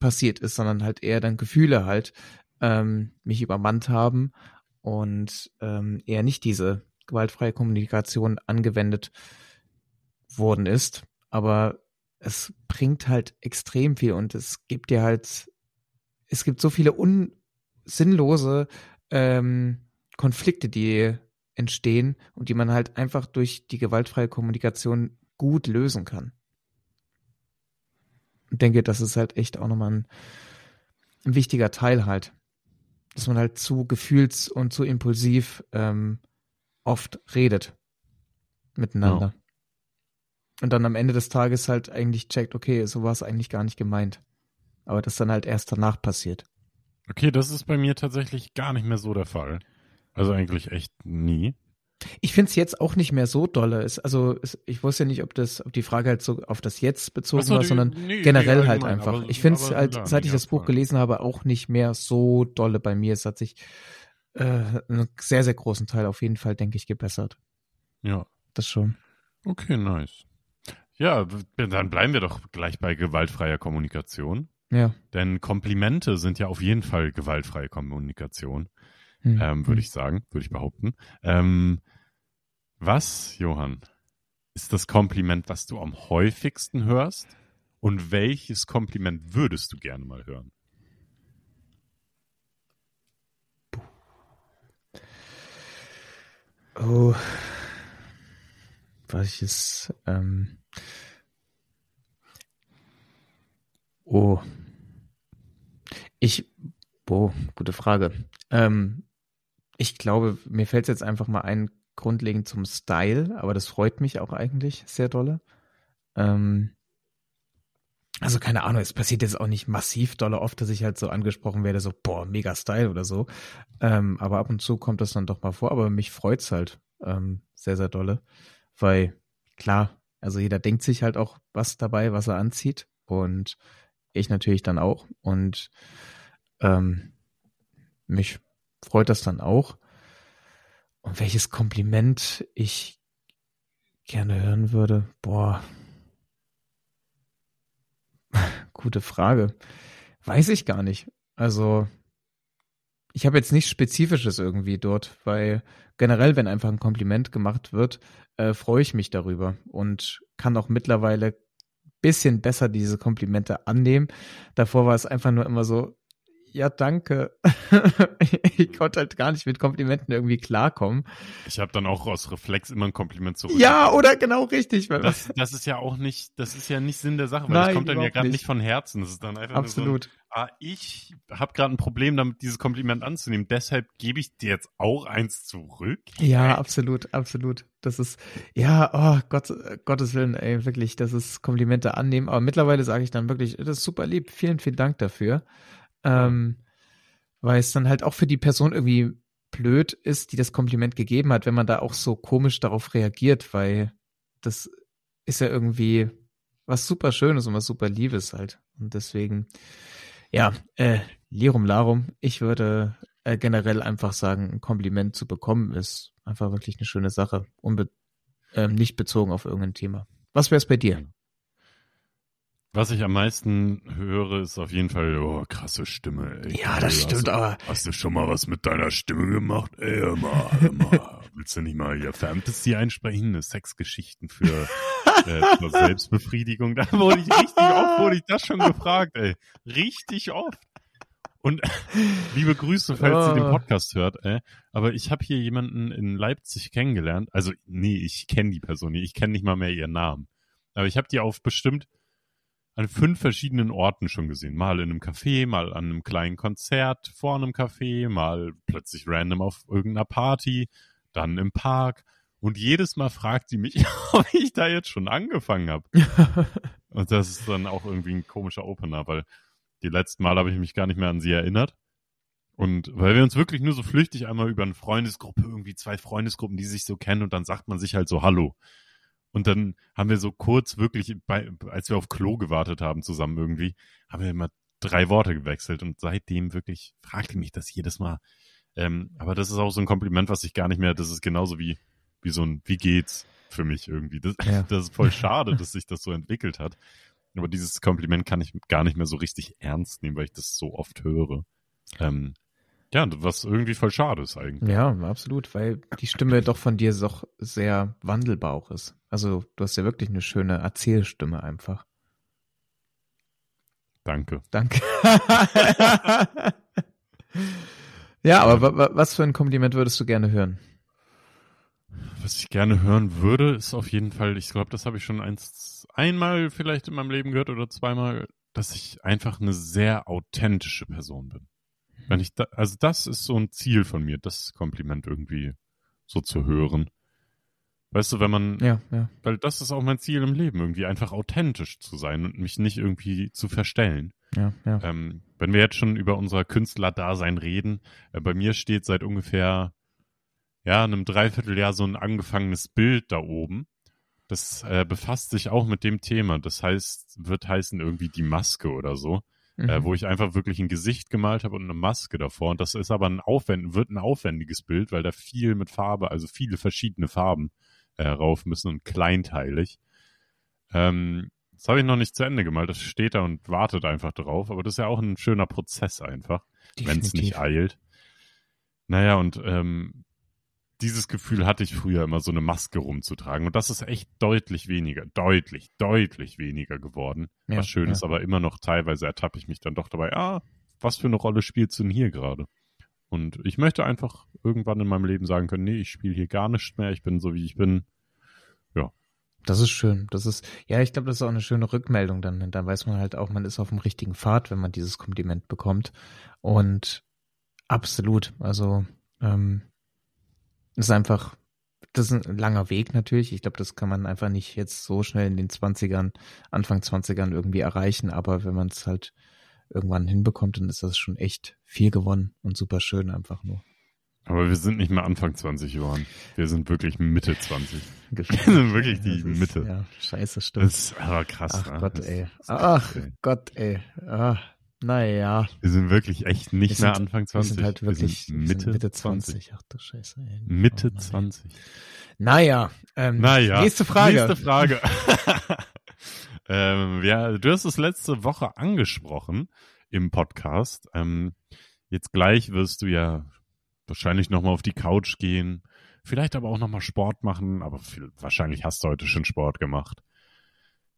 B: passiert ist, sondern halt eher dann Gefühle halt ähm, mich übermannt haben und ähm, eher nicht diese gewaltfreie Kommunikation angewendet worden ist. Aber es bringt halt extrem viel und es gibt dir halt, es gibt so viele unsinnlose ähm, Konflikte, die entstehen und die man halt einfach durch die gewaltfreie Kommunikation gut lösen kann. Und denke, das ist halt echt auch nochmal ein, ein wichtiger Teil halt. Dass man halt zu gefühls- und zu impulsiv ähm, oft redet miteinander. Ja. Und dann am Ende des Tages halt eigentlich checkt, okay, so war es eigentlich gar nicht gemeint. Aber das dann halt erst danach passiert.
A: Okay, das ist bei mir tatsächlich gar nicht mehr so der Fall. Also eigentlich echt nie.
B: Ich finde es jetzt auch nicht mehr so dolle. Es, also es, ich wusste ja nicht, ob das, ob die Frage halt so auf das Jetzt bezogen so, war, sondern nee, generell nee, halt einfach. Aber, ich finde es halt, klar, seit ich das Buch gelesen habe, auch nicht mehr so dolle bei mir. Es hat sich äh, einen sehr, sehr großen Teil auf jeden Fall, denke ich, gebessert.
A: Ja.
B: Das schon.
A: Okay, nice. Ja, dann bleiben wir doch gleich bei gewaltfreier Kommunikation.
B: Ja.
A: Denn Komplimente sind ja auf jeden Fall gewaltfreie Kommunikation hm. ähm, würde hm. ich sagen, würde ich behaupten. Ähm, was, Johann, ist das Kompliment, was du am häufigsten hörst? Und welches Kompliment würdest du gerne mal hören?
B: Oh. Welches, ähm. Oh. Ich, oh, gute Frage. Ähm, ich glaube, mir fällt jetzt einfach mal ein, grundlegend zum Style, aber das freut mich auch eigentlich sehr dolle. Ähm, also keine Ahnung, es passiert jetzt auch nicht massiv dolle oft, dass ich halt so angesprochen werde, so, boah, mega Style oder so. Ähm, aber ab und zu kommt das dann doch mal vor, aber mich freut's halt ähm, sehr, sehr dolle. Weil, klar, also jeder denkt sich halt auch was dabei, was er anzieht. Und ich natürlich dann auch. Und ähm, mich freut das dann auch. Und welches Kompliment ich gerne hören würde, boah, Gute Frage. Weiß ich gar nicht. Also, ich habe jetzt nichts Spezifisches irgendwie dort, weil generell, wenn einfach ein Kompliment gemacht wird, äh, freue ich mich darüber und kann auch mittlerweile bisschen besser diese Komplimente annehmen. Davor war es einfach nur immer so, ja, danke. ich konnte halt gar nicht mit Komplimenten irgendwie klarkommen.
A: Ich habe dann auch aus Reflex immer ein Kompliment zurück.
B: Ja, oder genau richtig.
A: Das, das ist ja auch nicht, das ist ja nicht Sinn der Sache, weil Nein, das kommt dann ja gerade nicht. nicht von Herzen. Das ist dann einfach
B: Absolut.
A: So ein, ah, ich habe gerade ein Problem damit, dieses Kompliment anzunehmen. Deshalb gebe ich dir jetzt auch eins zurück.
B: Ja, absolut, absolut. Das ist, ja, oh Gott, Gottes Willen, ey, wirklich, das ist Komplimente annehmen. Aber mittlerweile sage ich dann wirklich, das ist super lieb. Vielen, vielen Dank dafür. Ähm, weil es dann halt auch für die Person irgendwie blöd ist, die das Kompliment gegeben hat, wenn man da auch so komisch darauf reagiert, weil das ist ja irgendwie was super Schönes und was super Liebes halt. Und deswegen, ja, äh, Lirum Larum, ich würde äh, generell einfach sagen, ein Kompliment zu bekommen ist einfach wirklich eine schöne Sache. Unbe ähm, nicht bezogen auf irgendein Thema. Was wäre es bei dir?
A: Was ich am meisten höre, ist auf jeden Fall, oh, krasse Stimme.
B: Ey. Ja, das ey, stimmt,
A: hast,
B: aber.
A: Hast du schon mal was mit deiner Stimme gemacht? Ey, hör mal. Willst du nicht mal hier Fantasy einsprechen? Sexgeschichten für äh, zur Selbstbefriedigung. Da wurde ich richtig oft, wurde ich das schon gefragt, ey. Richtig oft. Und liebe Grüße, falls sie den oh. Podcast hört, ey. Aber ich habe hier jemanden in Leipzig kennengelernt. Also, nee, ich kenne die Person nicht. Ich kenne nicht mal mehr ihren Namen. Aber ich habe die auf bestimmt an fünf verschiedenen Orten schon gesehen. Mal in einem Café, mal an einem kleinen Konzert vor einem Café, mal plötzlich random auf irgendeiner Party, dann im Park. Und jedes Mal fragt sie mich, ob ich da jetzt schon angefangen habe. und das ist dann auch irgendwie ein komischer Opener, weil die letzten Mal habe ich mich gar nicht mehr an sie erinnert. Und weil wir uns wirklich nur so flüchtig einmal über eine Freundesgruppe, irgendwie zwei Freundesgruppen, die sich so kennen und dann sagt man sich halt so Hallo. Und dann haben wir so kurz wirklich, bei, als wir auf Klo gewartet haben zusammen irgendwie, haben wir immer drei Worte gewechselt und seitdem wirklich fragte mich das jedes Mal. Ähm, aber das ist auch so ein Kompliment, was ich gar nicht mehr, das ist genauso wie, wie so ein, wie geht's für mich irgendwie. Das, ja. das ist voll schade, dass sich das so entwickelt hat. Aber dieses Kompliment kann ich gar nicht mehr so richtig ernst nehmen, weil ich das so oft höre. Ähm, ja, was irgendwie voll schade ist eigentlich.
B: Ja, absolut, weil die Stimme doch von dir doch sehr wandelbar auch ist. Also du hast ja wirklich eine schöne Erzählstimme einfach.
A: Danke.
B: Danke. ja, aber was für ein Kompliment würdest du gerne hören?
A: Was ich gerne hören würde, ist auf jeden Fall, ich glaube, das habe ich schon eins, einmal vielleicht in meinem Leben gehört oder zweimal, dass ich einfach eine sehr authentische Person bin. Wenn ich da, also das ist so ein Ziel von mir, das Kompliment irgendwie so zu hören. Weißt du, wenn man,
B: ja, ja.
A: weil das ist auch mein Ziel im Leben, irgendwie einfach authentisch zu sein und mich nicht irgendwie zu verstellen.
B: Ja, ja.
A: Ähm, wenn wir jetzt schon über unser Künstlerdasein reden, äh, bei mir steht seit ungefähr, ja, einem Dreivierteljahr so ein angefangenes Bild da oben. Das äh, befasst sich auch mit dem Thema. Das heißt, wird heißen irgendwie die Maske oder so mhm. äh, wo ich einfach wirklich ein Gesicht gemalt habe und eine Maske davor. Und das ist aber ein aufwend wird ein aufwendiges Bild, weil da viel mit Farbe, also viele verschiedene Farben äh, rauf müssen und kleinteilig. Ähm, das habe ich noch nicht zu Ende gemalt. Das steht da und wartet einfach drauf. Aber das ist ja auch ein schöner Prozess einfach, wenn es nicht eilt. Naja, und ähm, dieses Gefühl hatte ich früher immer, so eine Maske rumzutragen. Und das ist echt deutlich weniger, deutlich, deutlich weniger geworden. Ja, was schön ja. ist, aber immer noch teilweise ertappe ich mich dann doch dabei, ah, was für eine Rolle spielst du denn hier gerade? Und ich möchte einfach irgendwann in meinem Leben sagen können, nee, ich spiele hier gar nichts mehr, ich bin so wie ich bin. Ja.
B: Das ist schön. Das ist, ja, ich glaube, das ist auch eine schöne Rückmeldung dann. Dann weiß man halt auch, man ist auf dem richtigen Pfad, wenn man dieses Kompliment bekommt. Und absolut, also ähm, ist einfach, das ist ein langer Weg natürlich. Ich glaube, das kann man einfach nicht jetzt so schnell in den 20ern, Anfang 20ern irgendwie erreichen. Aber wenn man es halt irgendwann hinbekommt, dann ist das schon echt viel gewonnen und super schön einfach nur.
A: Aber wir sind nicht mehr Anfang 20 Johann. Wir sind wirklich Mitte 20. Wir sind wirklich die
B: ist,
A: Mitte.
B: Ja, scheiße, stimmt.
A: Das ist aber krass.
B: Ach
A: ne?
B: Gott, ey. Ach
A: krass, ey.
B: Gott, ey. Ah, naja.
A: Wir sind wirklich echt nicht
B: Wir
A: mehr
B: sind-
A: Anfang
B: Wir
A: 20.
B: sind halt wirklich
A: wir
B: wir
A: sind
B: sind
A: Mitte,
B: Mitte
A: 20.
B: 20. Ach du Scheiße, ey.
A: Mitte
B: Oh Mann, ey.
A: 20.
B: Naja, ähm,
A: Naja.
B: nächste Frage.
A: Nächste Frage. ähm, ja, du hast es letzte Woche angesprochen im Podcast. Ähm, jetzt gleich wirst du ja wahrscheinlich nochmal auf die Couch gehen, vielleicht aber auch nochmal Sport machen, aber viel, wahrscheinlich hast du heute schon Sport gemacht.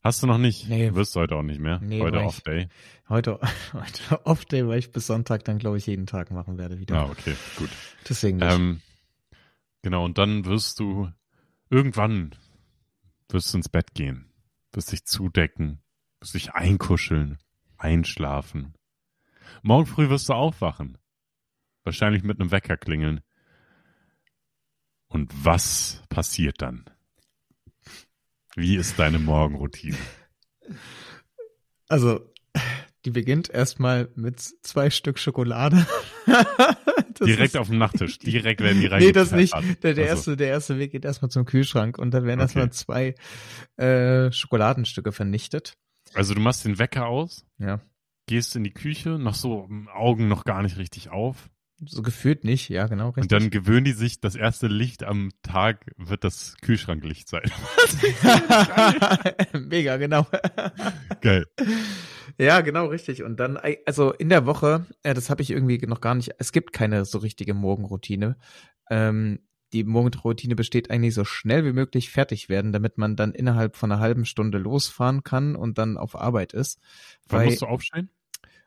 A: Hast du noch nicht?
B: Nee.
A: Wirst du heute auch nicht mehr?
B: Nee,
A: heute Off-Day?
B: Heute, heute Off-Day, weil ich bis Sonntag dann, glaube ich, jeden Tag machen werde wieder.
A: Ah, okay, gut.
B: Deswegen nicht.
A: Ähm, genau, und dann wirst du irgendwann wirst du ins Bett gehen, wirst dich zudecken, wirst dich einkuscheln, einschlafen. Morgen früh wirst du aufwachen. Wahrscheinlich mit einem Wecker klingeln. Und was passiert dann? Wie ist deine Morgenroutine?
B: Also, die beginnt erstmal mit zwei Stück Schokolade.
A: Direkt
B: ist-
A: auf dem Nachttisch. Direkt werden die
B: Nee, das nicht. Der, der,
A: Also,
B: erste, der erste Weg geht erstmal zum Kühlschrank und dann werden
A: Okay.
B: erstmal zwei äh, Schokoladenstücke vernichtet.
A: also du machst den Wecker aus,
B: Ja.
A: gehst in die Küche, noch so Augen noch gar nicht richtig auf.
B: So gefühlt nicht, ja, genau, richtig.
A: Und dann gewöhnen die sich, das erste Licht am Tag wird das Kühlschranklicht sein.
B: Mega, genau.
A: Geil.
B: Ja, genau, richtig. Und dann, also in der Woche, äh, das habe ich irgendwie noch gar nicht, es gibt keine so richtige Morgenroutine. Ähm, die Morgenroutine besteht eigentlich so schnell wie möglich fertig werden, damit man dann innerhalb von einer halben Stunde losfahren kann und dann auf Arbeit ist.
A: Wann
B: Weil
A: musst du aufstehen?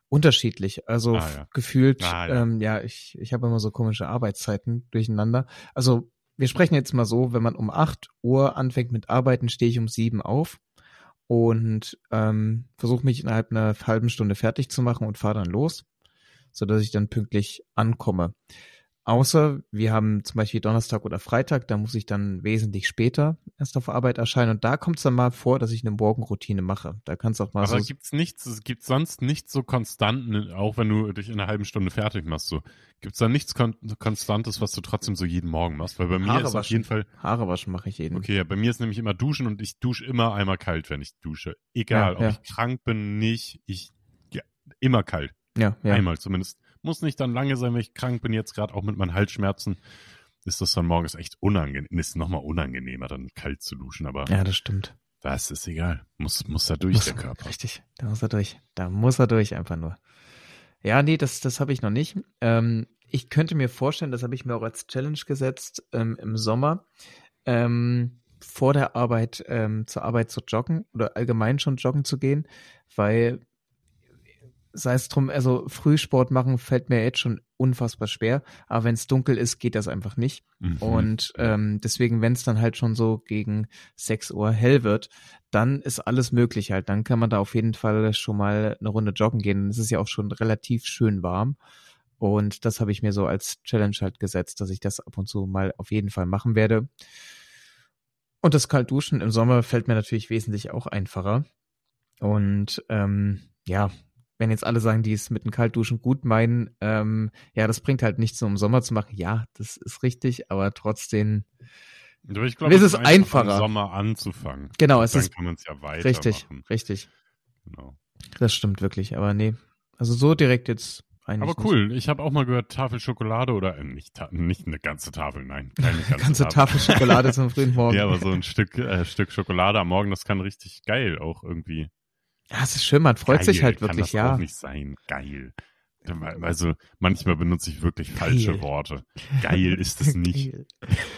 B: Unterschiedlich, also
A: Ah, ja.
B: gefühlt,
A: Ah, ja.
B: ähm, ja, ich, ich habe immer so komische Arbeitszeiten durcheinander. Also wir sprechen jetzt mal so, wenn man um 8 Uhr anfängt mit Arbeiten, stehe ich um 7 auf und ähm, versuche mich innerhalb einer halben Stunde fertig zu machen und fahre dann los, so dass ich dann pünktlich ankomme. Außer wir haben zum Beispiel Donnerstag oder Freitag, da muss ich dann wesentlich später erst auf Arbeit erscheinen und da kommt es dann mal vor, dass ich eine Morgenroutine mache. Da kann es auch mal
A: Aber
B: so
A: gibt's nichts, es gibt sonst nichts so Konstanten, auch wenn du dich in einer halben Stunde fertig machst, so. Gibt's da nichts Kon Konstantes, was du trotzdem so jeden Morgen machst? Weil bei mir
B: Haare
A: ist auf
B: waschen.
A: jeden Fall,
B: Haare waschen mache ich jeden.
A: okay, ja, bei mir ist nämlich immer Duschen und ich dusche immer einmal kalt, wenn ich dusche. Egal,
B: Ja,
A: ob
B: ja.
A: ich krank bin, nicht, ich, ja, immer kalt.
B: Ja, ja.
A: Einmal zumindest. Muss nicht dann lange sein, wenn ich krank bin, jetzt gerade auch mit meinen Halsschmerzen. Ist das dann morgens echt unangenehm, ist nochmal unangenehmer, dann kalt zu duschen, aber
B: Ja, das stimmt.
A: das ist egal. Muss, muss da durch,
B: Muss,
A: der Körper.
B: Richtig, da muss er durch. Da muss er durch, einfach nur. Ja, nee, das, das habe ich noch nicht. Ähm, ich könnte mir vorstellen, das habe ich mir auch als Challenge gesetzt, ähm, im Sommer, ähm, vor der Arbeit ähm, zur Arbeit zu joggen oder allgemein schon joggen zu gehen, weil sei es drum, also Frühsport machen fällt mir jetzt schon unfassbar schwer, aber wenn es dunkel ist, geht das einfach nicht.
A: Mhm.
B: Und ähm, deswegen, wenn es dann halt schon so gegen 6 Uhr hell wird, dann ist alles möglich halt. Dann kann man da auf jeden Fall schon mal eine Runde joggen gehen. Es ist ja auch schon relativ schön warm. Und das habe ich mir so als Challenge halt gesetzt, dass ich das ab und zu mal auf jeden Fall machen werde. Und das Kaltduschen im Sommer fällt mir natürlich wesentlich auch einfacher. Und ähm, ja, wenn jetzt alle sagen, die es mit dem Kaltduschen gut meinen, ähm, ja, das bringt halt nichts, um im Sommer zu machen. Ja, das ist richtig, aber trotzdem, Es
A: es
B: ist
A: ist einfach
B: einfacher.
A: im Sommer anzufangen.
B: genau, es
A: Dann
B: ist
A: kann man es ja weitermachen.
B: richtig, richtig.
A: Genau.
B: Das stimmt wirklich, aber nee. Also so direkt jetzt eigentlich.
A: Aber cool, ich habe auch mal gehört, Tafel Schokolade oder äh, nicht, ta nicht eine ganze Tafel, nein, keine
B: Nicht.
A: ganze,
B: Ganze Tafel Schokolade zum frühen Morgen.
A: Ja, aber so ein Stück, äh, Stück Schokolade am Morgen, das kann richtig geil auch irgendwie.
B: Ja, es ist schön, man freut sich
A: Geil
B: halt
A: kann
B: wirklich,
A: das
B: ja.
A: auch nicht sein. Geil. Also manchmal benutze ich wirklich falsche
B: Geil.
A: Worte. Geil ist es nicht.
B: Geil.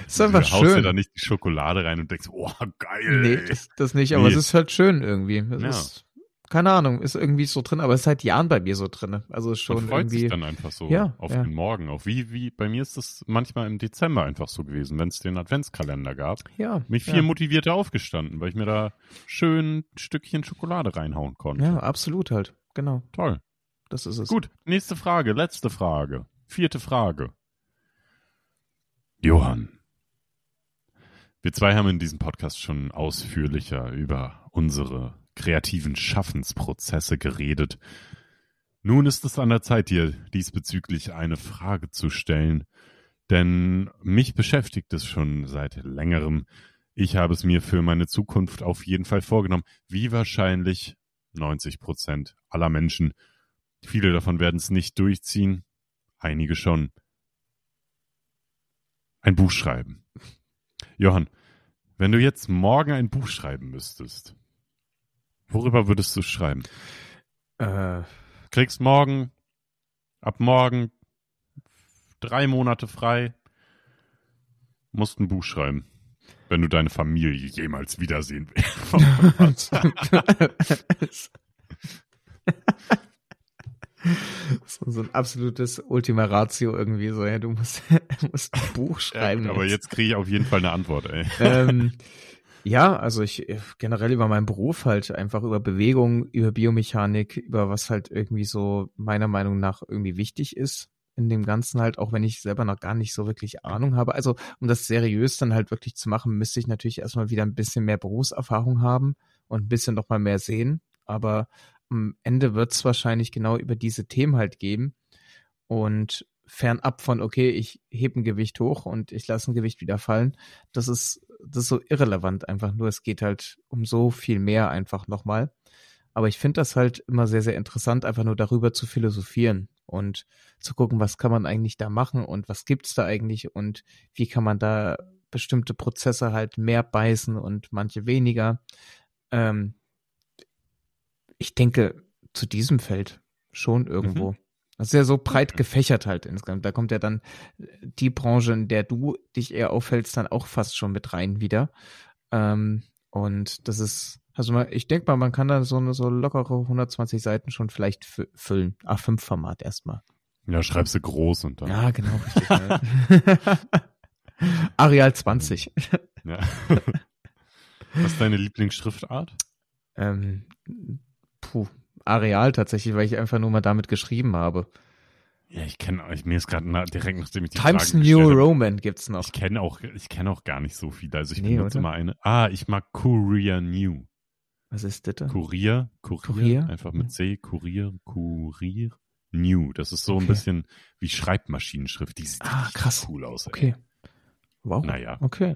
B: Ist einfach
A: du haust dir
B: schön.
A: da nicht die Schokolade rein und denkst, oh, geil.
B: Nee, das, das nicht, aber
A: Nee.
B: es ist halt schön irgendwie. Es
A: Ja.
B: ist keine Ahnung, ist irgendwie so drin, aber ist seit Jahren bei mir so drin. Also schon
A: Man freut
B: irgendwie.
A: sich dann einfach so
B: Ja,
A: auf
B: ja.
A: den Morgen. Auch wie, wie, bei mir ist das manchmal im Dezember einfach so gewesen, wenn es den Adventskalender gab.
B: ja,
A: Mich viel
B: ja.
A: motivierter aufgestanden, weil ich mir da schön ein Stückchen Schokolade reinhauen konnte.
B: ja, absolut halt. Genau,
A: Toll.
B: das ist es.
A: Gut, nächste Frage, letzte Frage. Vierte Frage. Johann. Wir zwei haben in diesem Podcast schon ausführlicher über unsere kreativen Schaffensprozesse geredet. Nun ist es an der Zeit, dir diesbezüglich eine Frage zu stellen, denn mich beschäftigt es schon seit längerem. Ich habe es mir für meine Zukunft auf jeden Fall vorgenommen, wie wahrscheinlich 90 Prozent aller Menschen. Viele davon werden es nicht durchziehen, einige schon. Ein Buch schreiben. Johann, wenn du jetzt morgen ein Buch schreiben müsstest, worüber würdest du schreiben?
B: Äh,
A: Kriegst morgen, ab morgen, drei Monate frei, musst ein Buch schreiben, wenn du deine Familie jemals wiedersehen willst.
B: so, so ein absolutes Ultima Ratio irgendwie so, ja, du musst, musst ein Buch
A: Ja,
B: schreiben.
A: gut, aber jetzt kriege ich auf jeden Fall eine Antwort, ey.
B: ähm, ja, also ich äh, generell über meinen Beruf halt einfach über Bewegung, über Biomechanik, über was halt irgendwie so meiner Meinung nach irgendwie wichtig ist in dem Ganzen halt, auch wenn ich selber noch gar nicht so wirklich Ahnung habe. Also um das seriös dann halt wirklich zu machen, müsste ich natürlich erstmal wieder ein bisschen mehr Berufserfahrung haben und ein bisschen noch mal mehr sehen. Aber am Ende wird es wahrscheinlich genau über diese Themen halt geben. Und fernab von, okay, ich hebe ein Gewicht hoch und ich lasse ein Gewicht wieder fallen, das ist, das ist so irrelevant einfach nur. Es geht halt um so viel mehr einfach nochmal. Aber ich finde das halt immer sehr, sehr interessant, einfach nur darüber zu philosophieren und zu gucken, was kann man eigentlich da machen und was gibt's da eigentlich und wie kann man da bestimmte Prozesse halt mehr beißen und manche weniger. Ähm, ich denke, zu diesem Feld schon irgendwo. Das ist ja so breit gefächert halt insgesamt. Da kommt ja dann die Branche, in der du dich eher aufhältst, dann auch fast schon mit rein wieder. Ähm, und das ist, also mal, ich denke mal, man kann da so eine so lockere 120 Seiten schon vielleicht fü- füllen. A5-Format erstmal.
A: Ja, schreibst du groß und dann.
B: Ja, genau, richtig. ne? Areal 20.
A: Ja. Was ist deine Lieblingsschriftart?
B: ähm, puh, Areal tatsächlich, weil ich einfach nur mal damit geschrieben habe.
A: Ja, ich kenne, mir ist gerade na, direkt nachdem ich die
B: Times
A: Frage
B: New Roman gibt's noch.
A: Ich kenne auch, ich kenne auch gar nicht so viele. Also ich
B: Nee,
A: benutze immer eine. Ah, ich mag Courier New.
B: Was ist das? da?
A: Kurier, Kurier,
B: Kurier?
A: einfach mit C, Kurier, Kurier, New. Das ist so ein
B: Okay.
A: bisschen wie Schreibmaschinenschrift. Die sieht
B: Ah, krass.
A: cool aus. Ey.
B: Okay. Wow.
A: Naja.
B: Okay.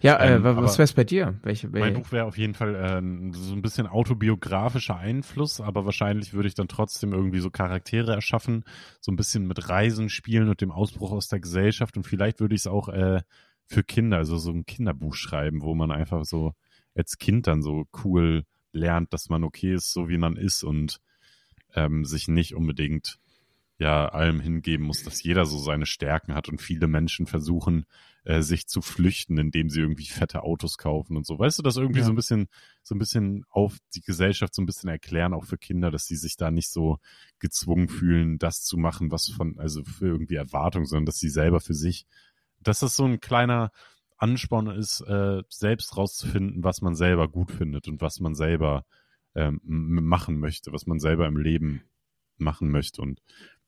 B: Ja, äh,
A: Ähm,
B: wa- was wär's bei dir? Welche,
A: Mein
B: welche?
A: Buch wäre auf jeden Fall äh, so ein bisschen autobiografischer Einfluss, aber wahrscheinlich würde ich dann trotzdem irgendwie so Charaktere erschaffen, so ein bisschen mit Reisen spielen und dem Ausbruch aus der Gesellschaft und vielleicht würde ich es auch äh, für Kinder, also so ein Kinderbuch schreiben, wo man einfach so als Kind dann so cool lernt, dass man okay ist, so wie man ist und ähm, sich nicht unbedingt ja allem hingeben muss, dass jeder so seine Stärken hat und viele Menschen versuchen, äh, sich zu flüchten, indem sie irgendwie fette Autos kaufen und so. Weißt du, das irgendwie
B: Ja.
A: so ein bisschen, so ein bisschen auf die Gesellschaft so ein bisschen erklären, auch für Kinder, dass sie sich da nicht so gezwungen fühlen, das zu machen, was von, also für irgendwie Erwartung, sondern dass sie selber für sich, dass das so ein kleiner Ansporn ist, äh, selbst rauszufinden, was man selber gut findet und was man selber ähm, machen möchte, was man selber im Leben machen möchte und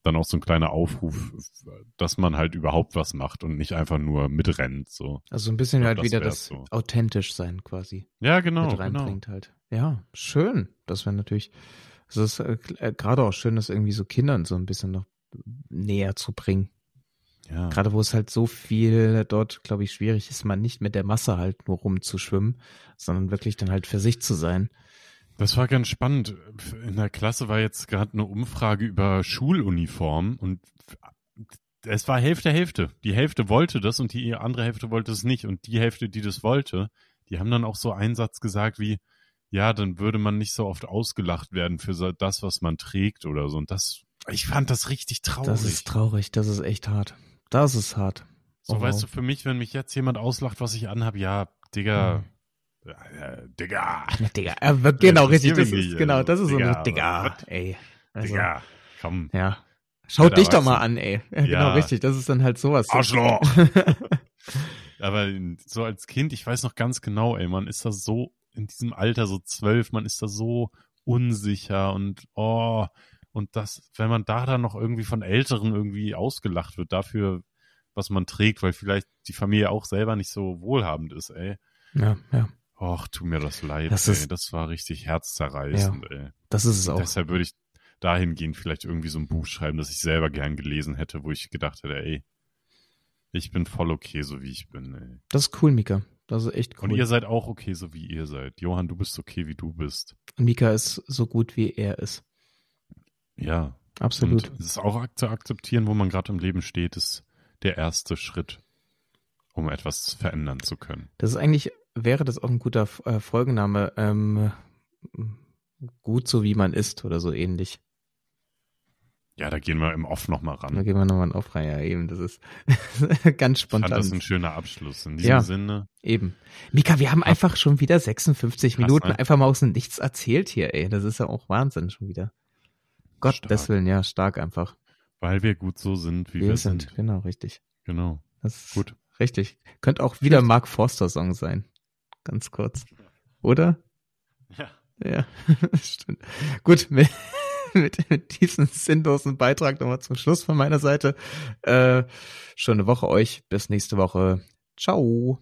A: dann auch so ein kleiner Aufruf, dass man halt überhaupt was macht und nicht einfach nur mitrennt, so.
B: Also ein bisschen
A: glaub,
B: halt
A: das
B: wieder das
A: so.
B: authentisch sein quasi
A: Ja, genau,
B: mit
A: genau.
B: reinbringt halt. Ja, schön. Das wäre natürlich, es ist äh, äh, gerade auch schön, das irgendwie so Kindern so ein bisschen noch näher zu bringen.
A: Ja.
B: Gerade wo es halt so viel dort, glaube ich, schwierig ist, man nicht mit der Masse halt nur rumzuschwimmen, sondern wirklich dann halt für sich zu sein.
A: Das war ganz spannend. In der Klasse war jetzt gerade eine Umfrage über Schuluniform und es war Hälfte, Hälfte. Die Hälfte wollte das und die andere Hälfte wollte es nicht. Und die Hälfte, die das wollte, die haben dann auch so einen Satz gesagt wie, ja, dann würde man nicht so oft ausgelacht werden für das, was man trägt oder so. Und das, ich fand das richtig traurig.
B: Das ist traurig, das ist echt hart. Das ist hart.
A: so,
B: oh,
A: weißt
B: wow.
A: du, für mich, wenn mich jetzt jemand auslacht, was ich anhab, ja, Digga,
B: Mhm.
A: Digga.
B: Ja, Digga, äh, genau, richtig. Das ist, genau, das ist so ein Digga, ey. Also,
A: Digga, komm.
B: Ja. Schaut
A: Ja,
B: dich doch mal an, ey. Ja, genau, richtig. Das ist dann halt sowas.
A: Arschloch. Aber so als Kind, ich weiß noch ganz genau, ey, man ist da so in diesem Alter, so zwölf, man ist da so unsicher und oh, und das, wenn man da dann noch irgendwie von Älteren irgendwie ausgelacht wird dafür, was man trägt, weil vielleicht die Familie auch selber nicht so wohlhabend ist, ey.
B: Ja, ja.
A: Och, tu mir das leid,
B: Das
A: ey.
B: ist-
A: das war richtig herzzerreißend, ey.
B: Das ist es auch.
A: Deshalb würde ich dahingehend vielleicht irgendwie so ein Buch schreiben, das ich selber gern gelesen hätte, wo ich gedacht hätte, ey, ich bin voll okay, so wie ich bin, ey.
B: Das ist cool, Mika. Das ist echt cool.
A: Und ihr seid auch okay, so wie ihr seid. Johann, du bist okay, wie du bist.
B: Mika ist so gut, wie er ist.
A: Ja.
B: Absolut.
A: Und es ist auch zu akzeptieren, wo man gerade im Leben steht, ist der erste Schritt, um etwas verändern zu können.
B: Das ist eigentlich, wäre das auch ein guter äh, Folgenname. Ähm, gut so wie man ist oder so ähnlich.
A: Ja, da gehen wir im Off nochmal ran.
B: Da gehen wir nochmal auf rein. Ja, eben, das ist ganz
A: Ich fand das
B: spontan.
A: ein schöner Abschluss. In diesem
B: Ja.
A: Sinne,
B: Eben. Mika, wir haben einfach schon wieder 56
A: Krass,
B: Minuten
A: ne?
B: einfach mal aus dem Nichts erzählt hier, ey. Das ist ja auch Wahnsinn schon wieder. Gottes
A: Stark.
B: Willen, ja, stark einfach.
A: weil wir gut so sind, wie
B: Wir
A: wir,
B: sind,
A: sind.
B: genau, richtig.
A: Genau.
B: Das ist
A: Gut.
B: Richtig. Könnte auch wieder Mark Forster Song sein. Ganz kurz. Oder?
A: Ja.
B: Ja, stimmt. Gut, mit, mit, mit diesem sinnlosen Beitrag nochmal zum Schluss von meiner Seite. Äh, schöne Woche euch. Bis nächste Woche. Ciao.